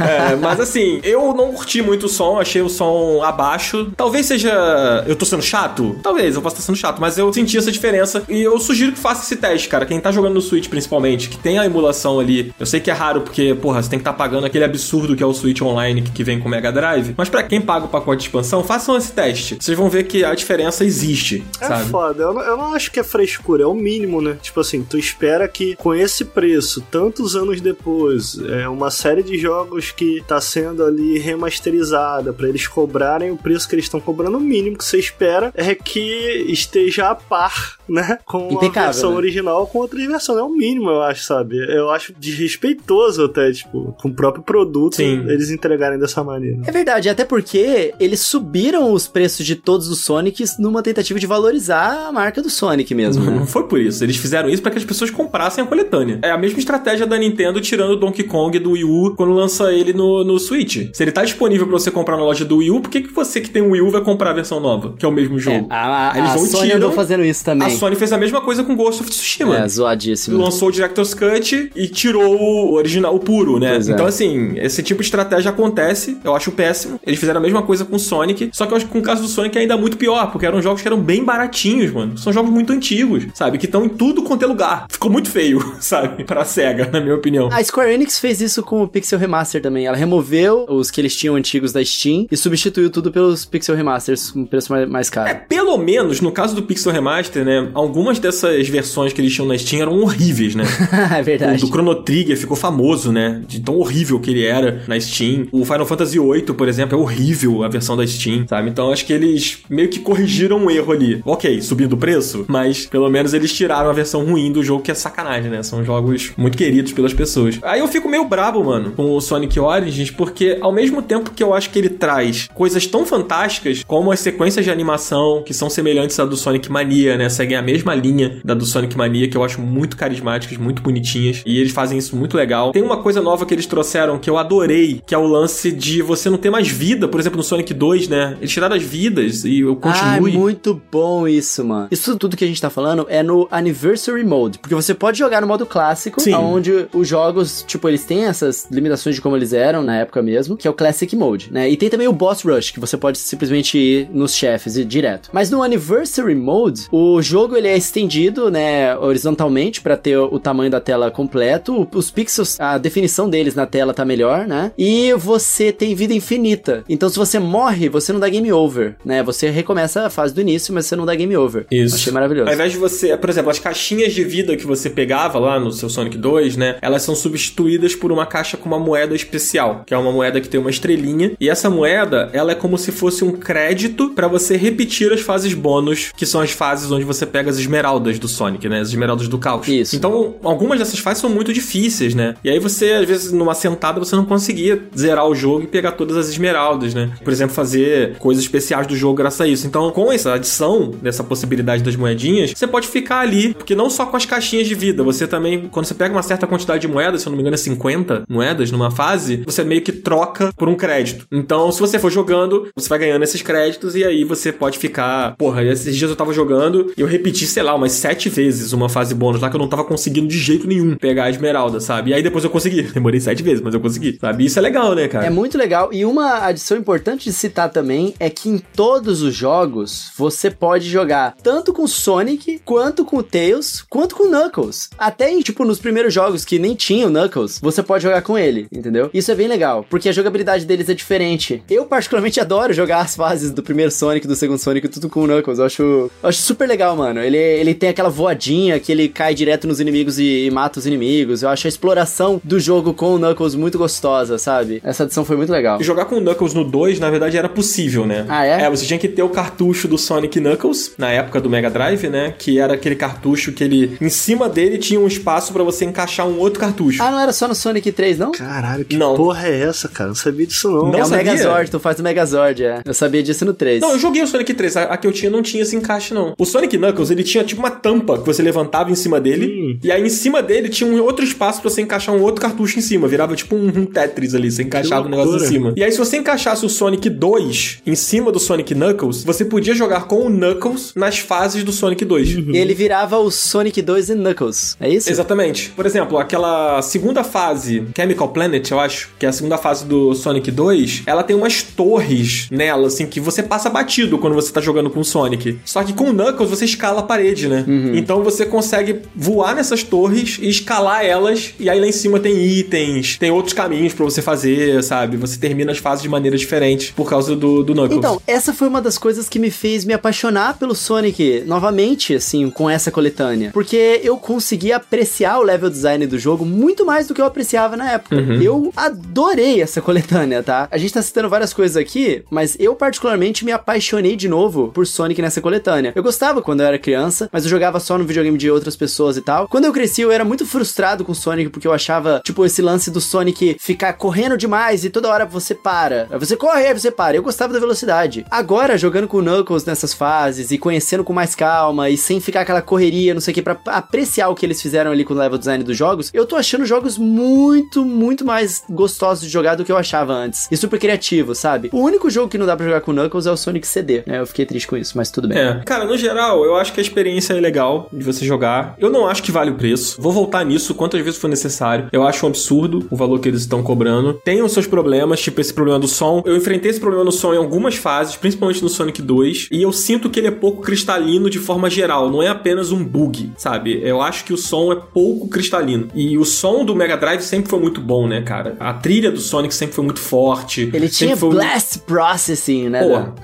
[SPEAKER 1] <laughs> É, mas assim, eu não curti muito o som, achei o som abaixo. Talvez seja. Eu tô sendo chato? Talvez, eu possa estar sendo chato, mas eu senti essa diferença. E eu sugiro que faça esse teste, cara. Quem tá jogando no Switch, principalmente, que tem a emulação ali. Eu sei que é raro, porque, porra, você tem que estar tá pagando aquele absurdo que é o Switch Online que, vem com o Mega Drive. Mas pra quem paga o pacote de expansão, façam esse teste. Vocês vão ver que a diferença existe,
[SPEAKER 3] É
[SPEAKER 1] sabe?
[SPEAKER 3] foda, eu não, eu não acho que é frescura, é o mínimo, né? Tipo assim, tu espera que com esse preço, tantos anos depois, é uma série de jogos que tá sendo ali remasterizada pra eles cobrarem o preço que eles estão cobrando, o mínimo que você espera é que esteja a par, né? Com
[SPEAKER 2] Impecável,
[SPEAKER 3] a versão
[SPEAKER 2] né?
[SPEAKER 3] original com outra versão. É o mínimo, eu acho, sabe? Eu acho desrespeitoso até, tipo, com o próprio produto
[SPEAKER 1] Sim.
[SPEAKER 3] eles entregarem dessa maneira.
[SPEAKER 2] É verdade, até porque eles subiram os preços de todos os Sonics numa tentativa de valorizar a marca do Sonic mesmo, né?
[SPEAKER 1] Não foi por isso. Eles fizeram isso pra que as pessoas comprassem a coletânea. É a mesma estratégia da Nintendo tirando o Donkey Kong do Wii U quando lança ele no, no Switch. Se ele tá disponível pra você comprar na loja do Wii U, por que, que você que tem um Wii U vai comprar a versão nova? Que é o mesmo jogo.
[SPEAKER 2] É, a, a,
[SPEAKER 1] Aí eles
[SPEAKER 2] a
[SPEAKER 1] vão
[SPEAKER 2] Sony
[SPEAKER 1] tiram.
[SPEAKER 2] andou fazendo isso também.
[SPEAKER 1] A Sony fez a mesma coisa com Ghost of Tsushima.
[SPEAKER 2] É, zoadíssimo.
[SPEAKER 1] Lançou o Director's Cut e tirou o original, o puro, né?
[SPEAKER 2] Pois é.
[SPEAKER 1] Então, assim, esse tipo de estratégia acontece, eu acho péssimo. Eles fizeram a mesma coisa com o Sonic, só que eu acho que com o caso do Sonic é ainda muito pior, porque eram jogos que eram bem baratinhos, mano. São jogos muito antigos, sabe? Que estão em tudo quanto é lugar. Ficou muito feio, <laughs> sabe? Pra SEGA, na minha opinião.
[SPEAKER 2] A Square Enix fez isso com o Pixel Remaster também. Ela removeu os que eles tinham antigos da Steam e substituiu tudo pelos Pixel Remasters com preço mais, mais
[SPEAKER 1] É,
[SPEAKER 2] caro.
[SPEAKER 1] pelo menos, no caso do Pixel Remaster, né? Algumas dessas versões que eles tinham na Steam eram horríveis, né? <laughs>
[SPEAKER 2] é
[SPEAKER 1] O
[SPEAKER 2] verdade.
[SPEAKER 1] do Chrono Trigger ficou famoso, né? De tão horrível que ele era na Steam. O Final Fantasy VIII, por exemplo, é horrível a versão da Steam, sabe? Então acho que eles meio que corrigiram um erro ali. Ok, subindo o preço, mas pelo menos eles tiraram a versão ruim do jogo, que é sacanagem, né? São jogos muito queridos pelas pessoas. Aí eu fico meio brabo, mano, com o Sonic Origins, porque ao mesmo tempo que eu acho que ele traz coisas tão fantásticas como as sequências de animação que são semelhantes à do Sonic Mania, né? Seguem a mesma linha da do Sonic Mania, que eu acho muito carismáticas, muito bonitinhas. E eles fazem isso muito legal. Tem uma coisa nova que eles trouxeram que eu adorei, que é o lance de você não ter mais vida. Por exemplo, no Sonic 2, né? Eles tiraram as vidas e eu continue.
[SPEAKER 2] Ah, é muito bom isso, mano. Isso tudo que a gente tá falando é no Anniversary Mode. Porque você pode jogar no modo clássico,
[SPEAKER 1] Sim.
[SPEAKER 2] onde os jogos, tipo, eles têm essas limitações de como eles eram na época mesmo, que é o Classic Mode, né? E tem também o Boss Rush, que você pode simplesmente ir nos chefes e direto. Mas no Anniversary Mode, o jogo ele é estendido, né, horizontalmente para ter o tamanho da tela completo. Os pixels, a definição deles na tela tá melhor, né? E você tem vida infinita. Então se você morre, você não dá game over, né? Você recomeça a fase do início, mas você não dá game over.
[SPEAKER 1] Isso.
[SPEAKER 2] Achei maravilhoso.
[SPEAKER 1] Ao invés de você, por exemplo, as caixinhas de vida que você pegava lá no seu Sonic 2, né? Elas são substituídas por uma caixa com uma moeda especial, que é uma moeda que tem uma estrelinha. E essa moeda, ela é como se fosse um crédito para você repetir as fases bônus, que são as fases onde você pega as esmeraldas do Sonic, né? As esmeraldas do caos.
[SPEAKER 2] Isso.
[SPEAKER 1] Então, algumas dessas fases são muito difíceis, né? E aí você, às vezes, numa sentada, você não conseguia zerar o jogo e pegar todas as esmeraldas, né? Por exemplo, fazer coisas especiais do jogo graças a isso. Então, com essa adição dessa possibilidade das moedinhas, você pode ficar ali, porque não só com as caixinhas de vida, você também, quando você pega uma certa quantidade de moedas, se eu não me engano é 50 moedas numa fase, você meio que troca por um crédito. Então, se você for jogando, você vai ganhando esses créditos e aí você pode ficar. Porra, esses dias eu tava jogando e eu repeti, sei lá, umas sete vezes uma fase bônus lá que eu não tava conseguindo de jeito nenhum pegar a esmeralda, sabe? E aí depois eu consegui. <laughs> Demorei sete vezes, mas eu consegui, sabe? Isso é legal, né, cara?
[SPEAKER 2] É muito legal. E uma adição importante de citar também é que em todos os jogos você pode jogar tanto com Sonic, quanto com Tails, quanto com Knuckles. Até em, tipo, nos primeiros jogos que nem tinha o Knuckles, você pode jogar com ele, entendeu? Isso é bem legal, porque a jogabilidade deles é diferente. Eu, particularmente, <laughs> adoro jogar as fases do primeiro Sonic, do segundo Sonic, tudo com o Knuckles. Eu acho, eu acho super legal, mano. Ele, ele tem aquela voadinha que ele cai direto nos inimigos e, e mata os inimigos. Eu acho a exploração do jogo com o Knuckles muito gostosa, sabe? Essa adição foi muito legal.
[SPEAKER 1] E jogar com o Knuckles no 2, na verdade, era possível, né?
[SPEAKER 2] Ah, é?
[SPEAKER 1] É, você tinha que ter o cartucho do Sonic Knuckles, na época do Mega Drive, né? Que era aquele cartucho que ele. Em cima dele tinha um espaço pra você encaixar um outro cartucho.
[SPEAKER 2] Ah, não era só no Sonic 3, não?
[SPEAKER 3] Caralho, que
[SPEAKER 1] Não.
[SPEAKER 3] porra é essa, cara? Não sabia disso não.
[SPEAKER 1] Não
[SPEAKER 2] é o
[SPEAKER 1] sabia?
[SPEAKER 2] Megazord, tu faz o Megazord, é. Eu sabia disso no 3.
[SPEAKER 1] Não, eu joguei o Sonic 3. A, a que eu tinha não tinha esse encaixe, não. O Sonic Knuckles, ele tinha tipo uma tampa que você levantava em cima dele.
[SPEAKER 3] Hum.
[SPEAKER 1] E aí em cima dele tinha um outro espaço pra você encaixar um outro cartucho em cima. Virava tipo um, um Tetris ali. Você encaixava o
[SPEAKER 3] Que
[SPEAKER 1] negócio em cima. E aí se você encaixasse o Sonic 2 em cima do Sonic Knuckles, você podia jogar com o Knuckles nas fases do Sonic 2.
[SPEAKER 2] E ele virava o Sonic 2 e Knuckles, é isso?
[SPEAKER 1] Exatamente. Por exemplo, aquela segunda fase, Chemical Planet, eu acho, que é a segunda fase do Sonic 2, ela tem umas torres nela, assim, que você passa batido quando você tá jogando com o Sonic. Só que com o Knuckles você escala a parede, né? Então você consegue voar nessas torres e escalar elas, e aí lá em cima tem itens, tem outros caminhos pra você fazer, sabe? Você termina as fases de maneira diferente por causa do, do Knuckles.
[SPEAKER 2] Então, essa foi uma das coisas que me fez me apaixonar pelo Sonic novamente, assim, com essa coletânea. Porque eu consegui apreciar o level design do jogo muito mais do que eu apreciava na época. Eu adorei essa coletânea, tá? A gente tá citando várias coisas aqui, mas eu particularmente me apaixonei de novo por Sonic nessa coletânea. Eu gostava quando eu era criança, mas eu jogava só no videogame de outras pessoas e tal. Quando eu cresci, eu era muito frustrado com Sonic porque eu achava, tipo, esse lance do Sonic ficar correndo demais e toda hora você para. Você corre, aí você para. Eu gostava da velocidade. Agora, jogando com o Knuckles nessas fases e conhecendo com mais calma e sem ficar aquela correria, não sei o que, pra apreciar o que eles fizeram ali com o level design dos jogos, eu tô achando jogos muito, muito mais gostosos de jogar do que eu achava antes. E super criativo, sabe? O único jogo que não dá pra jogar com o Knuckles é o Sonic CD. né? Eu fiquei triste com isso, mas tudo bem.
[SPEAKER 1] É. Cara, no geral, eu acho que a experiência é legal de você jogar. Eu não acho que vale o preço. Vou voltar nisso quantas vezes for necessário. Eu acho um absurdo o valor que eles estão cobrando. Tem os seus problemas, tipo esse problema do som. Eu enfrentei esse problema no som em algumas fases, principalmente no Sonic 2, e eu sinto que ele é pouco cristalino de forma geral, não é apenas um bug, sabe? Eu acho que o som é pouco cristalino. E o som do Mega Drive sempre foi muito bom, né, cara? A trilha do Sonic sempre foi muito forte.
[SPEAKER 2] Ele tinha
[SPEAKER 1] foi-
[SPEAKER 2] Blast Processing, né?
[SPEAKER 1] Pô.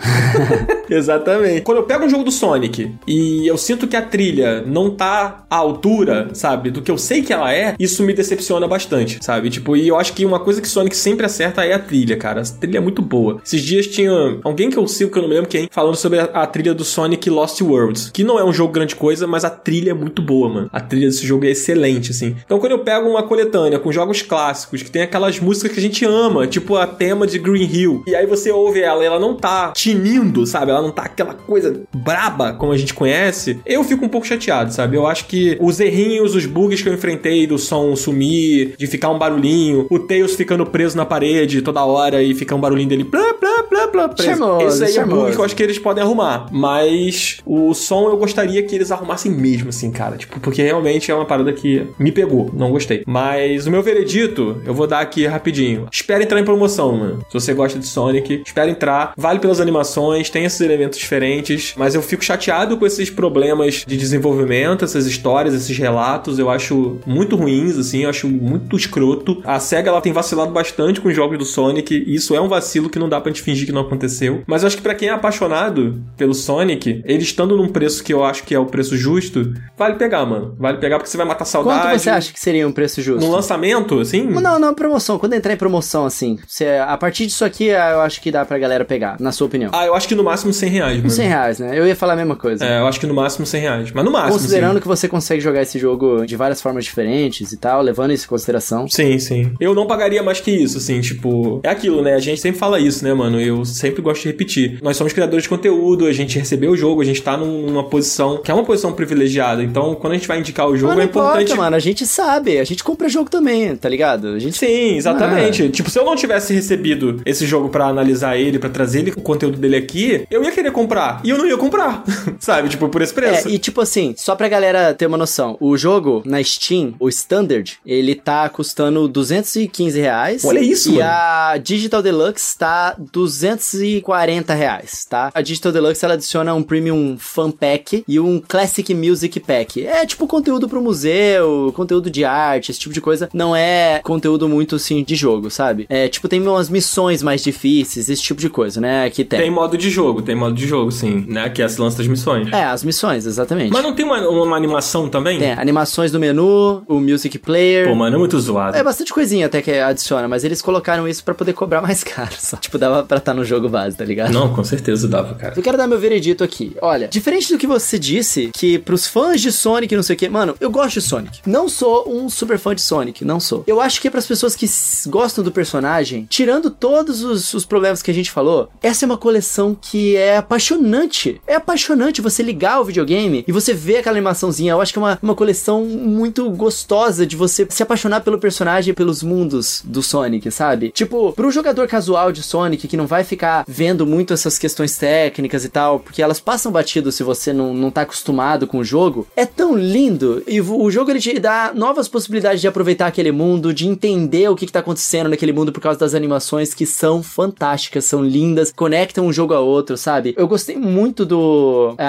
[SPEAKER 1] <laughs> Exatamente. Quando eu pego um jogo do Sonic e eu sinto que a trilha não tá à altura, sabe, do que eu sei que ela é, isso me decepciona bastante, sabe? Tipo, e eu acho que uma coisa que Sonic sempre acerta é a trilha, cara. A trilha é muito boa. Esses dias tinha alguém que eu sigo, que eu não me lembro quem, falando sobre a, a trilha do Sonic Lost Worlds, que não é um jogo grande coisa, mas a trilha é muito boa, mano. A trilha desse jogo é excelente, assim. Então, quando eu pego uma coletânea com jogos clássicos, que tem aquelas músicas que a gente ama, tipo a tema de Green Hill, e aí você ouve ela e ela não tá tinindo, sabe? Ela não tá aquela coisa braba como a gente conhece, eu fico um pouco chateado, sabe? Eu acho que os errinhos, os bugs que eu enfrentei do som sumir, de ficar um barulhinho, o Tails ficando preso na parede toda hora e ficar um barulhinho dele plá, plá, plá, plá, preso.
[SPEAKER 2] Charmoso,
[SPEAKER 1] Esse aí é bug que eu acho que eles podem arrumar. Mas o som eu gostaria que eles arrumassem mesmo, assim, cara. Tipo, porque realmente é uma parada que me pegou. Não gostei. Mas o meu veredito, eu vou dar aqui rapidinho. Espera entrar em promoção, mano. Se você gosta de Sonic, espera entrar. Vale pelas animações, tem esses elementos diferentes. Mas eu fico chateado com esses problemas de desenvolvimento, essas histórias, esses relatos. Eu acho muito ruins, assim. Eu acho muito escroto. A SEGA, ela tem vacilado bastante com os jogos do Sonic. E isso é um vacilo que não dá pra gente fingir que não aconteceu. Mas eu acho que pra quem é apaixonado pelo Sonic, ele estando num preço que eu acho que é o preço justo, vale pegar, mano. Vale pegar porque você vai matar saudade.
[SPEAKER 2] Quanto você acha que seria um preço justo?
[SPEAKER 1] No lançamento, assim?
[SPEAKER 2] Não, não, promoção. Quando entrar em promoção, assim, você, a partir disso aqui, eu acho que dá pra galera pegar, na sua opinião.
[SPEAKER 1] Ah, eu acho que no máximo 100 reais, mano.
[SPEAKER 2] Uns 100 reais, né? Eu ia falar a mesma coisa.
[SPEAKER 1] É, eu acho que no máximo 100 reais. Mas no máximo.
[SPEAKER 2] Considerando que você consegue jogar esse jogo de várias formas diferentes e tal, levando isso em consideração.
[SPEAKER 1] Sim, sim. Eu não pagaria mais que isso, assim, tipo. É aquilo, né? A gente sempre fala isso, né, mano? Eu sempre gosto de repetir. Nós somos criadores de conteúdo, a gente recebeu o jogo, a gente tá num- numa posição que é uma posição privilegiada. Então, quando a gente vai indicar o jogo,
[SPEAKER 2] Mas não
[SPEAKER 1] é importante.
[SPEAKER 2] importa, mano. A gente sabe. A gente compra jogo também, tá ligado? A gente
[SPEAKER 1] Sim, exatamente.
[SPEAKER 2] Ah.
[SPEAKER 1] Tipo, se eu não tivesse recebido esse jogo pra analisar ele, pra trazer ele, o conteúdo dele aqui, eu ia querer comprar. E eu não ia comprar. <laughs> Sabe? Tipo, por esse preço.
[SPEAKER 2] É, e tipo assim, só pra galera ter uma noção, o jogo na Steam, o Standard, ele tá custando 215 reais.
[SPEAKER 1] Olha isso,
[SPEAKER 2] E
[SPEAKER 1] mano.
[SPEAKER 2] a Digital Deluxe tá 240 reais, tá? A Digital Deluxe, ela adiciona um Premium Fan Pack e um Classic Music Pack. É tipo conteúdo pro museu, conteúdo de arte, esse tipo de coisa. Não é conteúdo muito, assim, de jogo, sabe? É, tipo, tem umas missões mais difíceis, esse tipo de coisa, né? Que tem.
[SPEAKER 1] Tem modo de jogo, tem modo de jogo, sim. Né? Que é esse lance das missões.
[SPEAKER 2] É, as missões, exatamente.
[SPEAKER 1] Mas não tem uma, uma animação também?
[SPEAKER 2] Tem animações do menu, o Music Player.
[SPEAKER 1] Pô, mano, é muito zoado.
[SPEAKER 2] É bastante coisinha até que adiciona, mas eles colocaram isso pra poder cobrar mais <laughs> caro. Só. Tipo, dava pra estar no jogo base, tá ligado?
[SPEAKER 1] Não, com certeza dava, cara.
[SPEAKER 2] Eu quero dar meu veredito aqui. Olha, diferente do que você disse, que pros fãs de Sonic, não sei o que, mano, eu gosto de Sonic. Não sou um super fã de Sonic, não sou. Eu acho que pras pessoas que gostam do personagem, tirando todos os, os problemas que a gente falou, essa é uma coleção que é apaixonante. É apaixonante você ligar o videogame e você ver aquela animaçãozinha. Eu acho que é uma, uma coleção muito gostosa de você se apaixonar pelo personagem e pelos mundos do Sonic, sabe? Tipo, pro jogador casual de Sonic que não vai ficar vendo muito essas questões técnicas e tal, porque elas passam batido se você não, não tá acostumado com o jogo, é tão lindo. E o jogo ele te dá novas possibilidades de aproveitar aquele mundo, de entender o que, que tá acontecendo naquele mundo por causa das animações que são fantásticas, são lindas, conectam um jogo a outro, sabe? Eu gostei muito do é,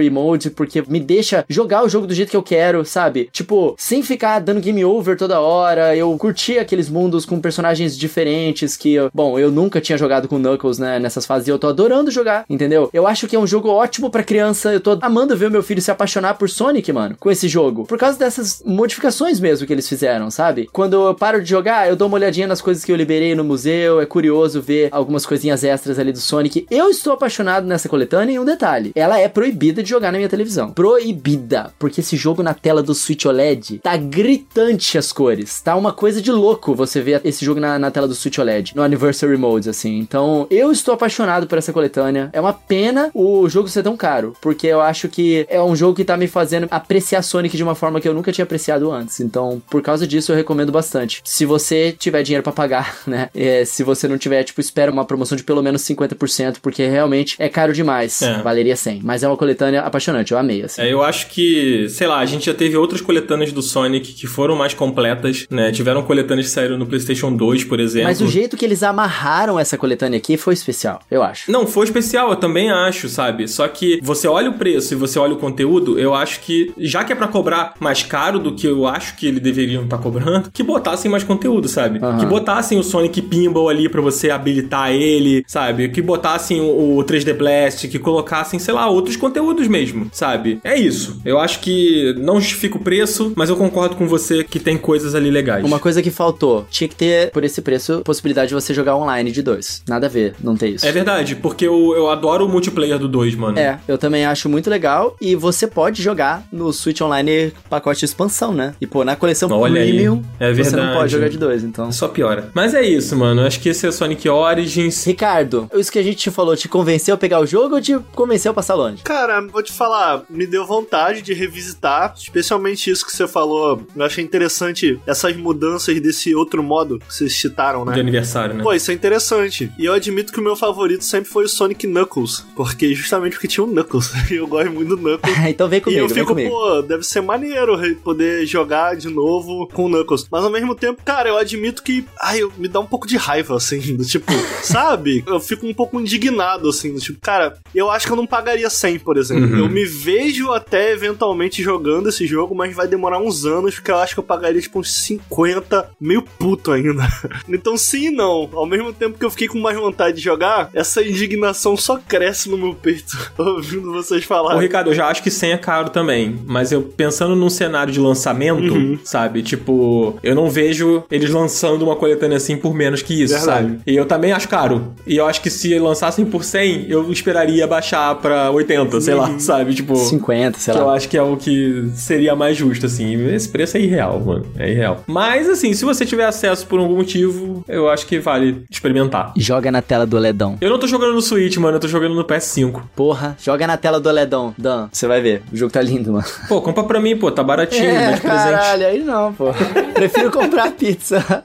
[SPEAKER 2] Anniversary Mode porque me deixa jogar o jogo do jeito que eu quero, sabe? Tipo, sem ficar dando game over toda hora. Eu curti aqueles mundos com personagens diferentes que, bom, eu nunca tinha jogado com Knuckles, né, nessas fases e eu tô adorando jogar, entendeu? Eu acho que é um jogo ótimo pra criança. Eu tô amando ver o meu filho se apaixonar por Sonic, mano, com esse jogo. Por causa dessas modificações mesmo que eles fizeram, sabe? Quando eu paro de jogar, eu dou uma olhadinha nas coisas que eu liberei no museu. É curioso ver algumas coisinhas extras ali do Sonic. Eu estou apaixonado nessa coletânea e um detalhe: ela é proibida de jogar na minha televisão. Proibida. Porque esse jogo na tela do Switch OLED tá gritante as cores. Tá uma coisa de louco você ver esse jogo na, na tela do Switch OLED, no Anniversary Modes, assim. Então, eu estou apaixonado por essa coletânea. É uma pena o jogo ser tão caro, porque eu acho que é um jogo que tá me fazendo apreciar Sonic de uma forma que eu nunca tinha apreciado antes. Então, por causa disso, eu recomendo bastante. Se você tiver dinheiro pra pagar, <laughs> né? É, se você não tiver, tipo, espera uma promoção de pelo menos 50%, porque realmente é caro demais.
[SPEAKER 1] É.
[SPEAKER 2] Valeria 100. Mas é uma coletânea apaixonante, eu amei, assim.
[SPEAKER 1] É, eu acho que, sei lá, a gente já teve outras coletâneas do Sonic que foram mais completas, né? Tiveram coletâneas que saíram no PlayStation 2, por exemplo.
[SPEAKER 2] Mas o jeito que eles amarraram essa coletânea aqui foi especial, eu acho.
[SPEAKER 1] Não, foi especial, eu também acho, sabe? Só que você olha o preço e você olha o conteúdo, eu acho que, já que é pra cobrar mais caro do que eu acho que eles deveriam estar cobrando, que botassem mais conteúdo, sabe?
[SPEAKER 2] Aham.
[SPEAKER 1] Que botassem o Sonic Pinball ali pra você habilitar ele, sabe? Que botassem o, o 3D Blast, que colocassem, sei lá, outros conteúdos mesmo, sabe? É isso. Eu acho que não justifica o preço, mas eu concordo com você que tem coisas ali legais.
[SPEAKER 2] Uma coisa que faltou, tinha que ter, por esse preço, possibilidade de você jogar online de dois. Nada a ver, não tem isso.
[SPEAKER 1] É verdade, porque eu, eu adoro o multiplayer do 2, mano.
[SPEAKER 2] É, eu também acho muito legal e você pode jogar no Switch Online pacote de expansão, né? E pô, na coleção
[SPEAKER 1] Olha aí,
[SPEAKER 2] Premium,
[SPEAKER 1] é
[SPEAKER 2] você não pode jogar de dois, então.
[SPEAKER 1] Só piora. Mas é isso, mano. Acho que esse é o Sonic Origins.
[SPEAKER 2] Ricardo, isso que a gente te falou, te convenceu a pegar o jogo ou te convenceu a passar longe?
[SPEAKER 3] Cara, vou te falar, me deu vontade de revisitar, especialmente isso que você falou. Eu achei interessante essas mudanças desse outro modo que vocês citaram, né?
[SPEAKER 1] De aniversário, né?
[SPEAKER 3] Pô, isso é interessante. E eu admito que o meu favorito sempre foi o Sonic Knuckles, porque justamente porque tinha o Knuckles. E <laughs> eu gosto muito do Knuckles. <laughs>
[SPEAKER 2] então vem
[SPEAKER 3] E
[SPEAKER 2] comigo,
[SPEAKER 3] eu
[SPEAKER 2] vem
[SPEAKER 3] fico,
[SPEAKER 2] comigo.
[SPEAKER 3] pô, deve ser maneiro poder jogar de novo com o Knuckles. Mas ao mesmo tempo, cara, eu admito que. Ai, eu, me dá um pouco de raiva, assim, do tipo, <laughs> sabe? Eu fico um pouco indignado, assim, do tipo, cara, eu acho que eu não pagaria 100, por exemplo.
[SPEAKER 1] Uhum.
[SPEAKER 3] Eu me vejo até eventualmente jogando esse jogo, mas vai demorar uns anos, porque eu acho que eu pagaria, tipo, uns 50, meio puto ainda. <laughs> então, sim e não. Ao mesmo tempo que eu fiquei com mais vontade de jogar, essa indignação só cresce no meu peito, <laughs> ouvindo vocês
[SPEAKER 1] Ô,
[SPEAKER 3] falarem.
[SPEAKER 1] Ricardo, eu já acho que 100 é caro também. Mas eu pensando num cenário de lançamento,
[SPEAKER 3] Uhum.
[SPEAKER 1] sabe? Tipo, eu não vejo eles lançando uma coletânea assim por menos que isso,
[SPEAKER 3] Verdade.
[SPEAKER 1] sabe? E eu também acho caro. E eu acho que se lançassem por 100, eu esperaria baixar pra 80, sei
[SPEAKER 3] Uhum.
[SPEAKER 1] Lá, <laughs> sabe? Tipo.
[SPEAKER 2] 50, sei
[SPEAKER 1] Que eu
[SPEAKER 2] lá.
[SPEAKER 1] acho que é o que seria mais justo, assim. Esse preço é irreal, mano. É irreal. Mas, assim, se você tiver acesso por algum motivo, eu acho que vale experimentar.
[SPEAKER 2] Joga na tela do Ledão.
[SPEAKER 1] Eu não tô jogando no Switch, mano. Eu tô jogando no PS5.
[SPEAKER 2] Porra, joga na tela do Ledão. Dan, você vai ver. O jogo tá lindo, mano.
[SPEAKER 1] Pô, compra pra mim, pô. Tá baratinho, dá de presente.
[SPEAKER 2] caralho, aí não, pô. Prefiro comprar pizza. <laughs>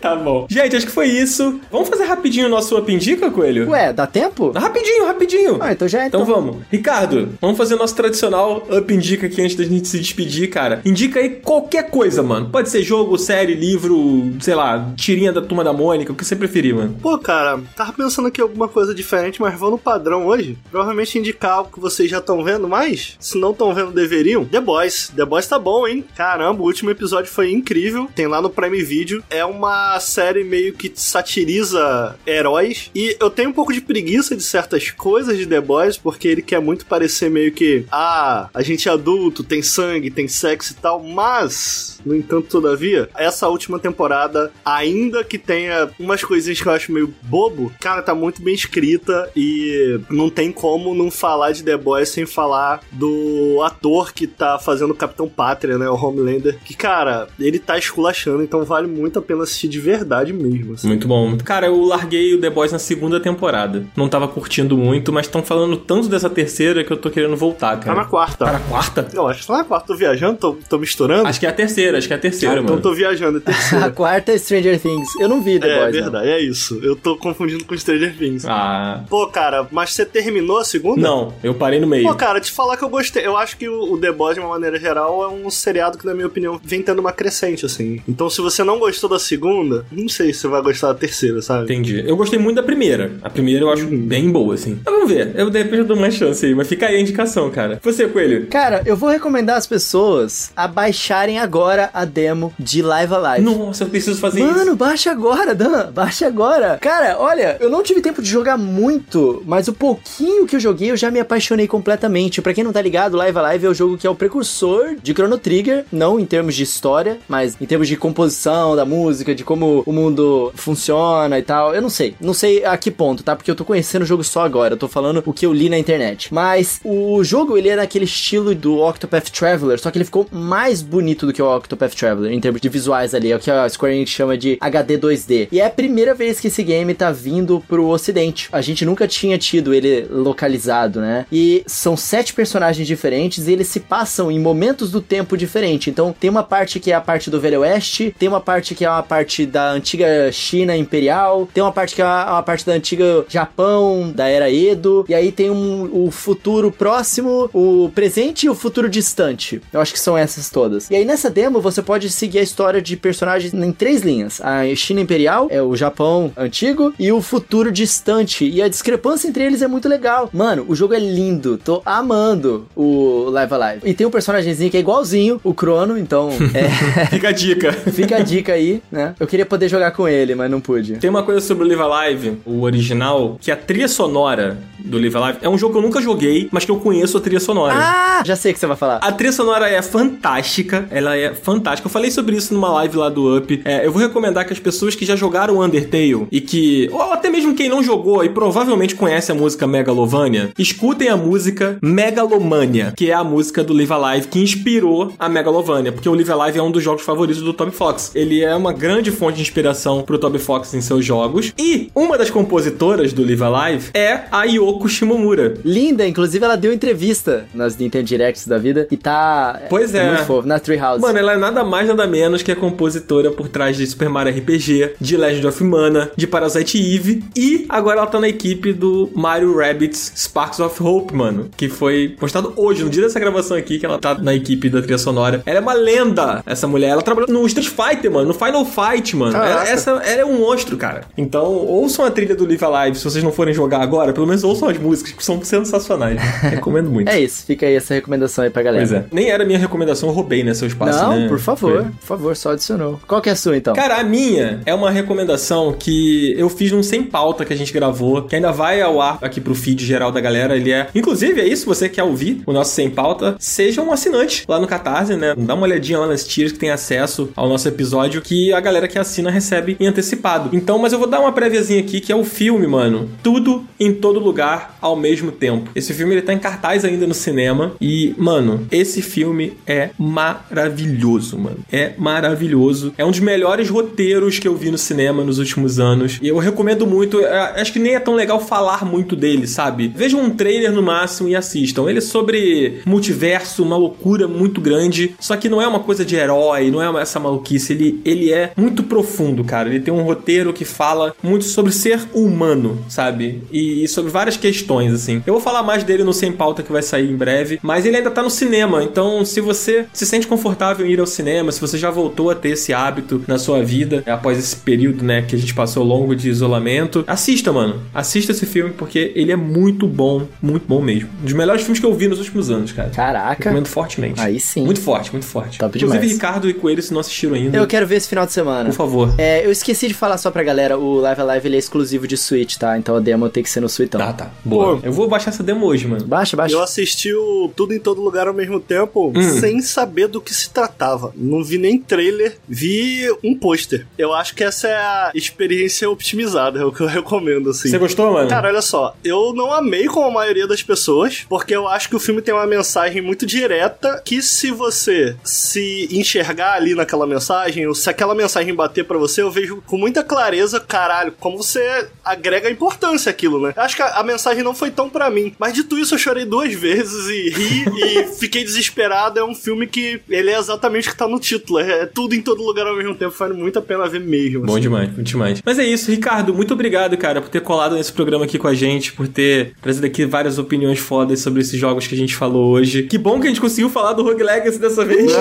[SPEAKER 1] Tá bom. Gente, acho que foi isso. Vamos fazer rapidinho o nosso Up Indica, Coelho?
[SPEAKER 2] Ué, dá tempo?
[SPEAKER 1] Rapidinho, rapidinho.
[SPEAKER 2] Ah, então já é.
[SPEAKER 1] Então vamos. Ricardo, vamos fazer nosso tradicional Up Indica aqui antes da gente se despedir, cara. Indica aí qualquer coisa, mano. Pode ser jogo, série, livro, sei lá, tirinha da Turma da Mônica, o que você preferir, mano.
[SPEAKER 3] Pô, cara, tava pensando aqui alguma coisa diferente, mas vou no padrão hoje. Provavelmente indicar algo que vocês já estão vendo, mas se não estão vendo, deveriam. The Boys. The Boys tá bom, hein? Caramba, o último episódio foi incrível. Tem lá no Prime Video. É uma série meio que satiriza heróis. E eu tenho um pouco de preguiça de certas coisas de The Boys, porque ele quer muito parecer meio que, ah, a gente é adulto, tem sangue, tem sexo e tal, mas, no entanto, todavia, essa última temporada, ainda que tenha umas coisinhas que eu acho meio bobo, cara, tá muito bem escrita e não tem como não falar de The Boys sem falar do ator que tá fazendo o Capitão Pátria, né, o Homelander, que, cara, ele tá esculachando, então vale muito a pena assistir de verdade mesmo, assim.
[SPEAKER 1] Muito bom. Cara, eu larguei o The Boys na segunda temporada. Não tava curtindo muito, mas estão falando tanto dessa terceira que eu tô querendo voltar,
[SPEAKER 3] Tá
[SPEAKER 1] cara.
[SPEAKER 3] na quarta.
[SPEAKER 1] Tá na quarta?
[SPEAKER 3] Eu acho que tá na quarta. Tô viajando? Tô, tô misturando?
[SPEAKER 1] Acho que é a terceira, acho que é a terceira,
[SPEAKER 3] Ah, então
[SPEAKER 1] mano.
[SPEAKER 3] tô viajando, é <laughs>
[SPEAKER 2] A
[SPEAKER 3] terceira.
[SPEAKER 2] quarta é Stranger Things. Eu não vi The
[SPEAKER 3] é
[SPEAKER 2] Boys. não.
[SPEAKER 3] verdade, é isso. Eu tô confundindo com Stranger Things.
[SPEAKER 1] Ah.
[SPEAKER 3] Pô, cara, mas você terminou a segunda?
[SPEAKER 1] Não, eu parei no meio.
[SPEAKER 3] Pô, cara, te falar que eu gostei. Eu acho que o, The Boys, de uma maneira geral, é um seriado que, na minha opinião, vem tendo uma crescente, assim. Então, se você não gostou da segunda, não sei se você vai gostar da terceira, sabe?
[SPEAKER 1] Entendi. Eu gostei muito da primeira. A primeira eu acho
[SPEAKER 3] Uhum.
[SPEAKER 1] bem boa, assim. Mas vamos ver. Eu de repente eu dou uma chance aí, mas fica aí a indicação, cara. Você, Coelho.
[SPEAKER 2] Cara, eu vou recomendar às pessoas a baixarem agora a demo de Live Alive.
[SPEAKER 1] Nossa, eu preciso fazer
[SPEAKER 2] Mano,
[SPEAKER 1] isso.
[SPEAKER 2] baixa agora, Dan. Baixa agora. Cara, olha, eu não tive tempo de jogar muito, mas o pouquinho que eu joguei eu já me apaixonei completamente. Pra quem não tá ligado, Live Alive é o jogo que é o precursor de Chrono Trigger, não em termos de história, mas em termos de composição da música, de como o mundo funciona e tal. Eu não sei. Não sei a que ponto, tá? Porque eu tô conhecendo o jogo só agora. Eu tô falando o que eu li na internet. Mas o jogo, ele é naquele estilo do Octopath Traveler, só que ele ficou mais bonito do que o Octopath Traveler, em termos de visuais ali. É o que a Square Enix chama de HD 2D. E é a primeira vez que esse game tá vindo pro ocidente. A gente nunca tinha tido ele localizado, né? E são sete personagens diferentes e eles se passam em momentos do tempo diferente. Então tem uma parte que é a parte do Velho Oeste, tem uma parte que é uma parte da antiga China Imperial, tem uma parte que é uma, uma parte da antiga Japão, da era Edo, e aí tem um, o futuro próximo, o presente e o futuro distante. Eu acho que são essas todas. E aí nessa demo você pode seguir a história de personagens em três linhas: a China Imperial, é o Japão antigo, e o futuro distante. E a discrepância entre eles é muito legal. Mano, o jogo é lindo, tô amando o Live Alive. E tem um personagemzinho que é igualzinho, o Crono, então <laughs> é,
[SPEAKER 1] Fica a dica.
[SPEAKER 2] fica a dica aí, né? Eu queria poder jogar com ele, mas não pude.
[SPEAKER 1] Tem uma coisa sobre o Live Alive, o original, que a trilha sonora do Live Alive é um jogo eu nunca joguei, mas que eu conheço a trilha sonora.
[SPEAKER 2] Ah, já sei o que você vai falar.
[SPEAKER 1] A trilha sonora é fantástica, ela é fantástica. Eu falei sobre isso numa live lá do Up. É, eu vou recomendar que as pessoas que já jogaram Undertale e que, ou até mesmo quem não jogou e provavelmente conhece a música Megalovania, escutem a música Megalomania, que é a música do Live Alive que inspirou a Megalovania, porque o Live Alive é um dos jogos favoritos do Toby Fox. ele é uma grande fonte de inspiração pro Toby Fox em seus jogos. E uma das compositoras do Live Alive é a Yoko Shimomura.
[SPEAKER 2] Linda, inclusive ela deu entrevista nas Nintendo Directs da vida e tá
[SPEAKER 1] Pois é.
[SPEAKER 2] muito fofo, na Treehouse.
[SPEAKER 1] Mano, ela é nada mais, nada menos que a compositora por trás de Super Mario RPG, de Legend of Mana, de Parasite Eve e agora ela tá na equipe do Mario Rabbids Sparks of Hope, mano, que foi postado hoje, no dia dessa gravação aqui, que ela tá na equipe da trilha sonora. Ela é uma lenda, essa mulher. Ela trabalhou no Street Fighter, mano, no Final Fight, mano. Ela, essa, ela é um monstro, cara. Então, ouçam a trilha do Live Alive, se vocês não forem jogar agora, pelo menos ouçam as músicas, que são sensacionais. Recomendo muito.
[SPEAKER 2] É isso, fica aí essa recomendação aí pra galera.
[SPEAKER 1] Pois é. Nem era minha recomendação, eu roubei, né, seu espaço,
[SPEAKER 2] Não,
[SPEAKER 1] né?
[SPEAKER 2] por favor,
[SPEAKER 1] Foi.
[SPEAKER 2] por favor, só adicionou. Qual que é a sua então?
[SPEAKER 1] Cara, a minha é uma recomendação que eu fiz num sem pauta que a gente gravou, que ainda vai ao ar aqui pro feed geral da galera. Ele é. Inclusive, é isso, você quer ouvir o nosso sem pauta, seja um assinante lá no Catarse, né? Dá uma olhadinha lá nas tiras que tem acesso ao nosso episódio, que a galera que assina recebe em antecipado. Então, mas eu vou dar uma préviazinha aqui, que é o filme, mano. Tudo em todo lugar ao mesmo tempo. Esse filme ele tá em cartaz ainda no cinema. E, mano, esse filme é maravilhoso, mano. É maravilhoso. É um dos melhores roteiros que eu vi no cinema nos últimos anos. E eu recomendo muito. é, Acho que nem é tão legal falar muito dele, sabe? Vejam um trailer no máximo e assistam. Ele é sobre multiverso, uma loucura muito grande. Só que não é uma coisa de herói, não é essa maluquice. Ele, ele é muito profundo, cara. Ele tem um roteiro que fala muito sobre ser humano, sabe? E, e sobre várias questões, assim. Eu vou falar mais dele no Sem Pauta que vai sair em breve. Mas ele ainda tá no cinema. Então, se você se sente confortável em ir ao cinema, se você já voltou a ter esse hábito na sua vida, é, após esse período, né, que a gente passou longo de isolamento, assista, mano. Assista esse filme porque ele é muito bom, muito bom mesmo. Um dos melhores filmes que eu vi nos últimos anos, cara.
[SPEAKER 2] Caraca.
[SPEAKER 1] Recomendo fortemente.
[SPEAKER 2] Aí sim.
[SPEAKER 1] Muito forte, muito forte.
[SPEAKER 2] Top
[SPEAKER 1] Inclusive,
[SPEAKER 2] demais.
[SPEAKER 1] Ricardo e Coelho, se não assistiram ainda,
[SPEAKER 2] Eu quero ver esse final de semana.
[SPEAKER 1] por favor.
[SPEAKER 2] É, eu esqueci de falar só pra galera, o Live Alive ele é exclusivo de Switch, tá? Então a demo tem que ser no Switchão.
[SPEAKER 1] Tá, tá. Boa.
[SPEAKER 3] Pô.
[SPEAKER 1] Eu vou baixar essa demo hoje, mano.
[SPEAKER 2] Baixa, baixa.
[SPEAKER 3] Eu assisti o Tudo em Todo Lugar ao mesmo tempo,
[SPEAKER 1] Hum.
[SPEAKER 3] sem saber do que se tratava. Não vi nem trailer, vi um pôster. Eu acho que essa é a experiência optimizada, é o que eu recomendo, assim.
[SPEAKER 1] Você gostou, mano?
[SPEAKER 3] Cara, olha só, eu não amei como a maioria das pessoas, porque eu acho que o filme tem uma mensagem muito direta que se você se enxergar ali naquela mensagem, ou se aquela mensagem bater pra você, eu vejo com muita clareza, caralho, como você agrega importância àquilo, né? Eu acho que a, a mensagem não foi tão mim, mas dito isso eu chorei duas vezes e ri e <laughs> fiquei desesperado. É um filme que ele é exatamente o que tá no título, é tudo em todo lugar ao mesmo tempo, vale muito a pena ver mesmo.
[SPEAKER 1] Bom
[SPEAKER 3] assim.
[SPEAKER 1] demais, muito demais. Mas é isso, Ricardo, muito obrigado, cara, por ter colado nesse programa aqui com a gente, por ter trazido aqui várias opiniões fodas sobre esses jogos que a gente falou hoje. Que bom que a gente conseguiu falar do Rogue Legacy dessa vez.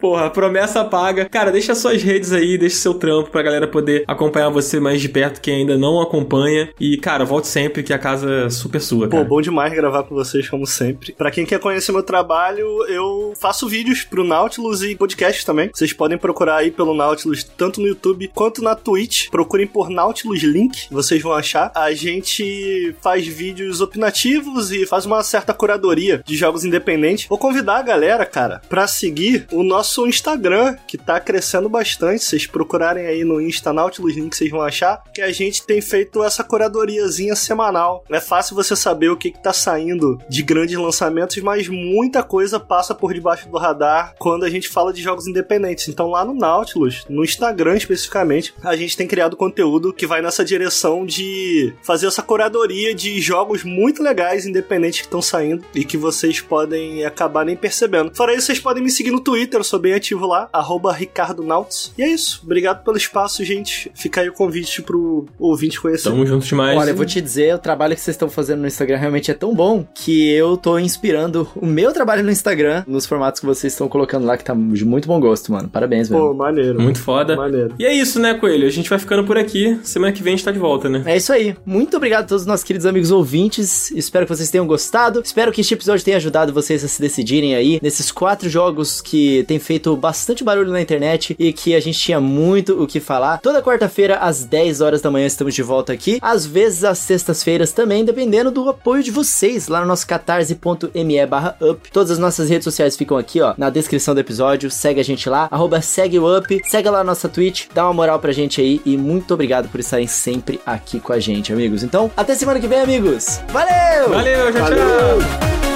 [SPEAKER 1] Porra, promessa paga. Cara, deixa suas redes aí, deixa seu trampo pra galera poder acompanhar você mais de perto, quem ainda não acompanha. E, cara, volte sempre, que a casa é super sua,
[SPEAKER 3] Pô,
[SPEAKER 1] cara.
[SPEAKER 3] bom demais gravar com vocês, como sempre. Pra quem quer conhecer meu trabalho, eu faço vídeos pro Nautilus e podcast também. Vocês podem procurar aí pelo Nautilus, tanto no YouTube quanto na Twitch. Procurem por Nautilus Link, vocês vão achar. A gente faz vídeos opinativos e faz uma certa curadoria de jogos independentes. Vou convidar a galera, cara, pra seguir o nosso Instagram, que tá crescendo bastante. Vocês procurarem aí no Insta Nautilus Link, vocês vão achar que a gente tem feito essa curadoriazinha semanal. É fácil você saber o que, que tá saindo de grandes lançamentos, mas muita coisa passa por debaixo do radar quando a gente fala de jogos independentes. Então lá no Nautilus, no Instagram especificamente, a gente tem criado conteúdo que vai nessa direção de fazer essa curadoria de jogos muito legais independentes que estão saindo e que vocês podem acabar nem percebendo. Fora isso, vocês podem me seguir no Twitter, eu sou bem ativo lá, arroba Ricardo Nauts. E é isso. Obrigado pelo espaço, gente. Fica aí o convite pro ouvinte conhecer.
[SPEAKER 1] Tamo junto demais.
[SPEAKER 2] Olha, eu vou te dizer, o trabalho que vocês estão fazendo no Instagram realmente é tão bom que eu tô inspirando o meu trabalho no Instagram nos formatos que vocês estão colocando lá, que tá de muito bom gosto, mano. Parabéns,
[SPEAKER 3] Pô,
[SPEAKER 2] mesmo.
[SPEAKER 3] maneiro.
[SPEAKER 1] Muito foda.
[SPEAKER 3] Maneiro.
[SPEAKER 1] E é isso, né, Coelho? A gente vai ficando por aqui. Semana que vem a gente tá de volta, né?
[SPEAKER 2] É isso aí. Muito obrigado a todos os nossos queridos amigos ouvintes. Espero que vocês tenham gostado. Espero que este episódio tenha ajudado vocês a se decidirem aí nesses quatro jogos que tem feito bastante barulho na internet e que a gente tinha muito o que falar. Toda quarta-feira, às 10 horas da manhã, estamos de volta aqui. Às vezes, às sextas-feiras também, dependendo do apoio de vocês lá no nosso catarse.me barra up. Todas as nossas redes sociais ficam aqui, ó, na descrição do episódio. Segue a gente lá, arroba segue o up. Segue lá a nossa Twitch, dá uma moral pra gente aí e muito obrigado por estarem sempre aqui com a gente, amigos. Então, até semana que vem, amigos. Valeu!
[SPEAKER 1] Valeu, tchau, tchau!
[SPEAKER 3] Valeu!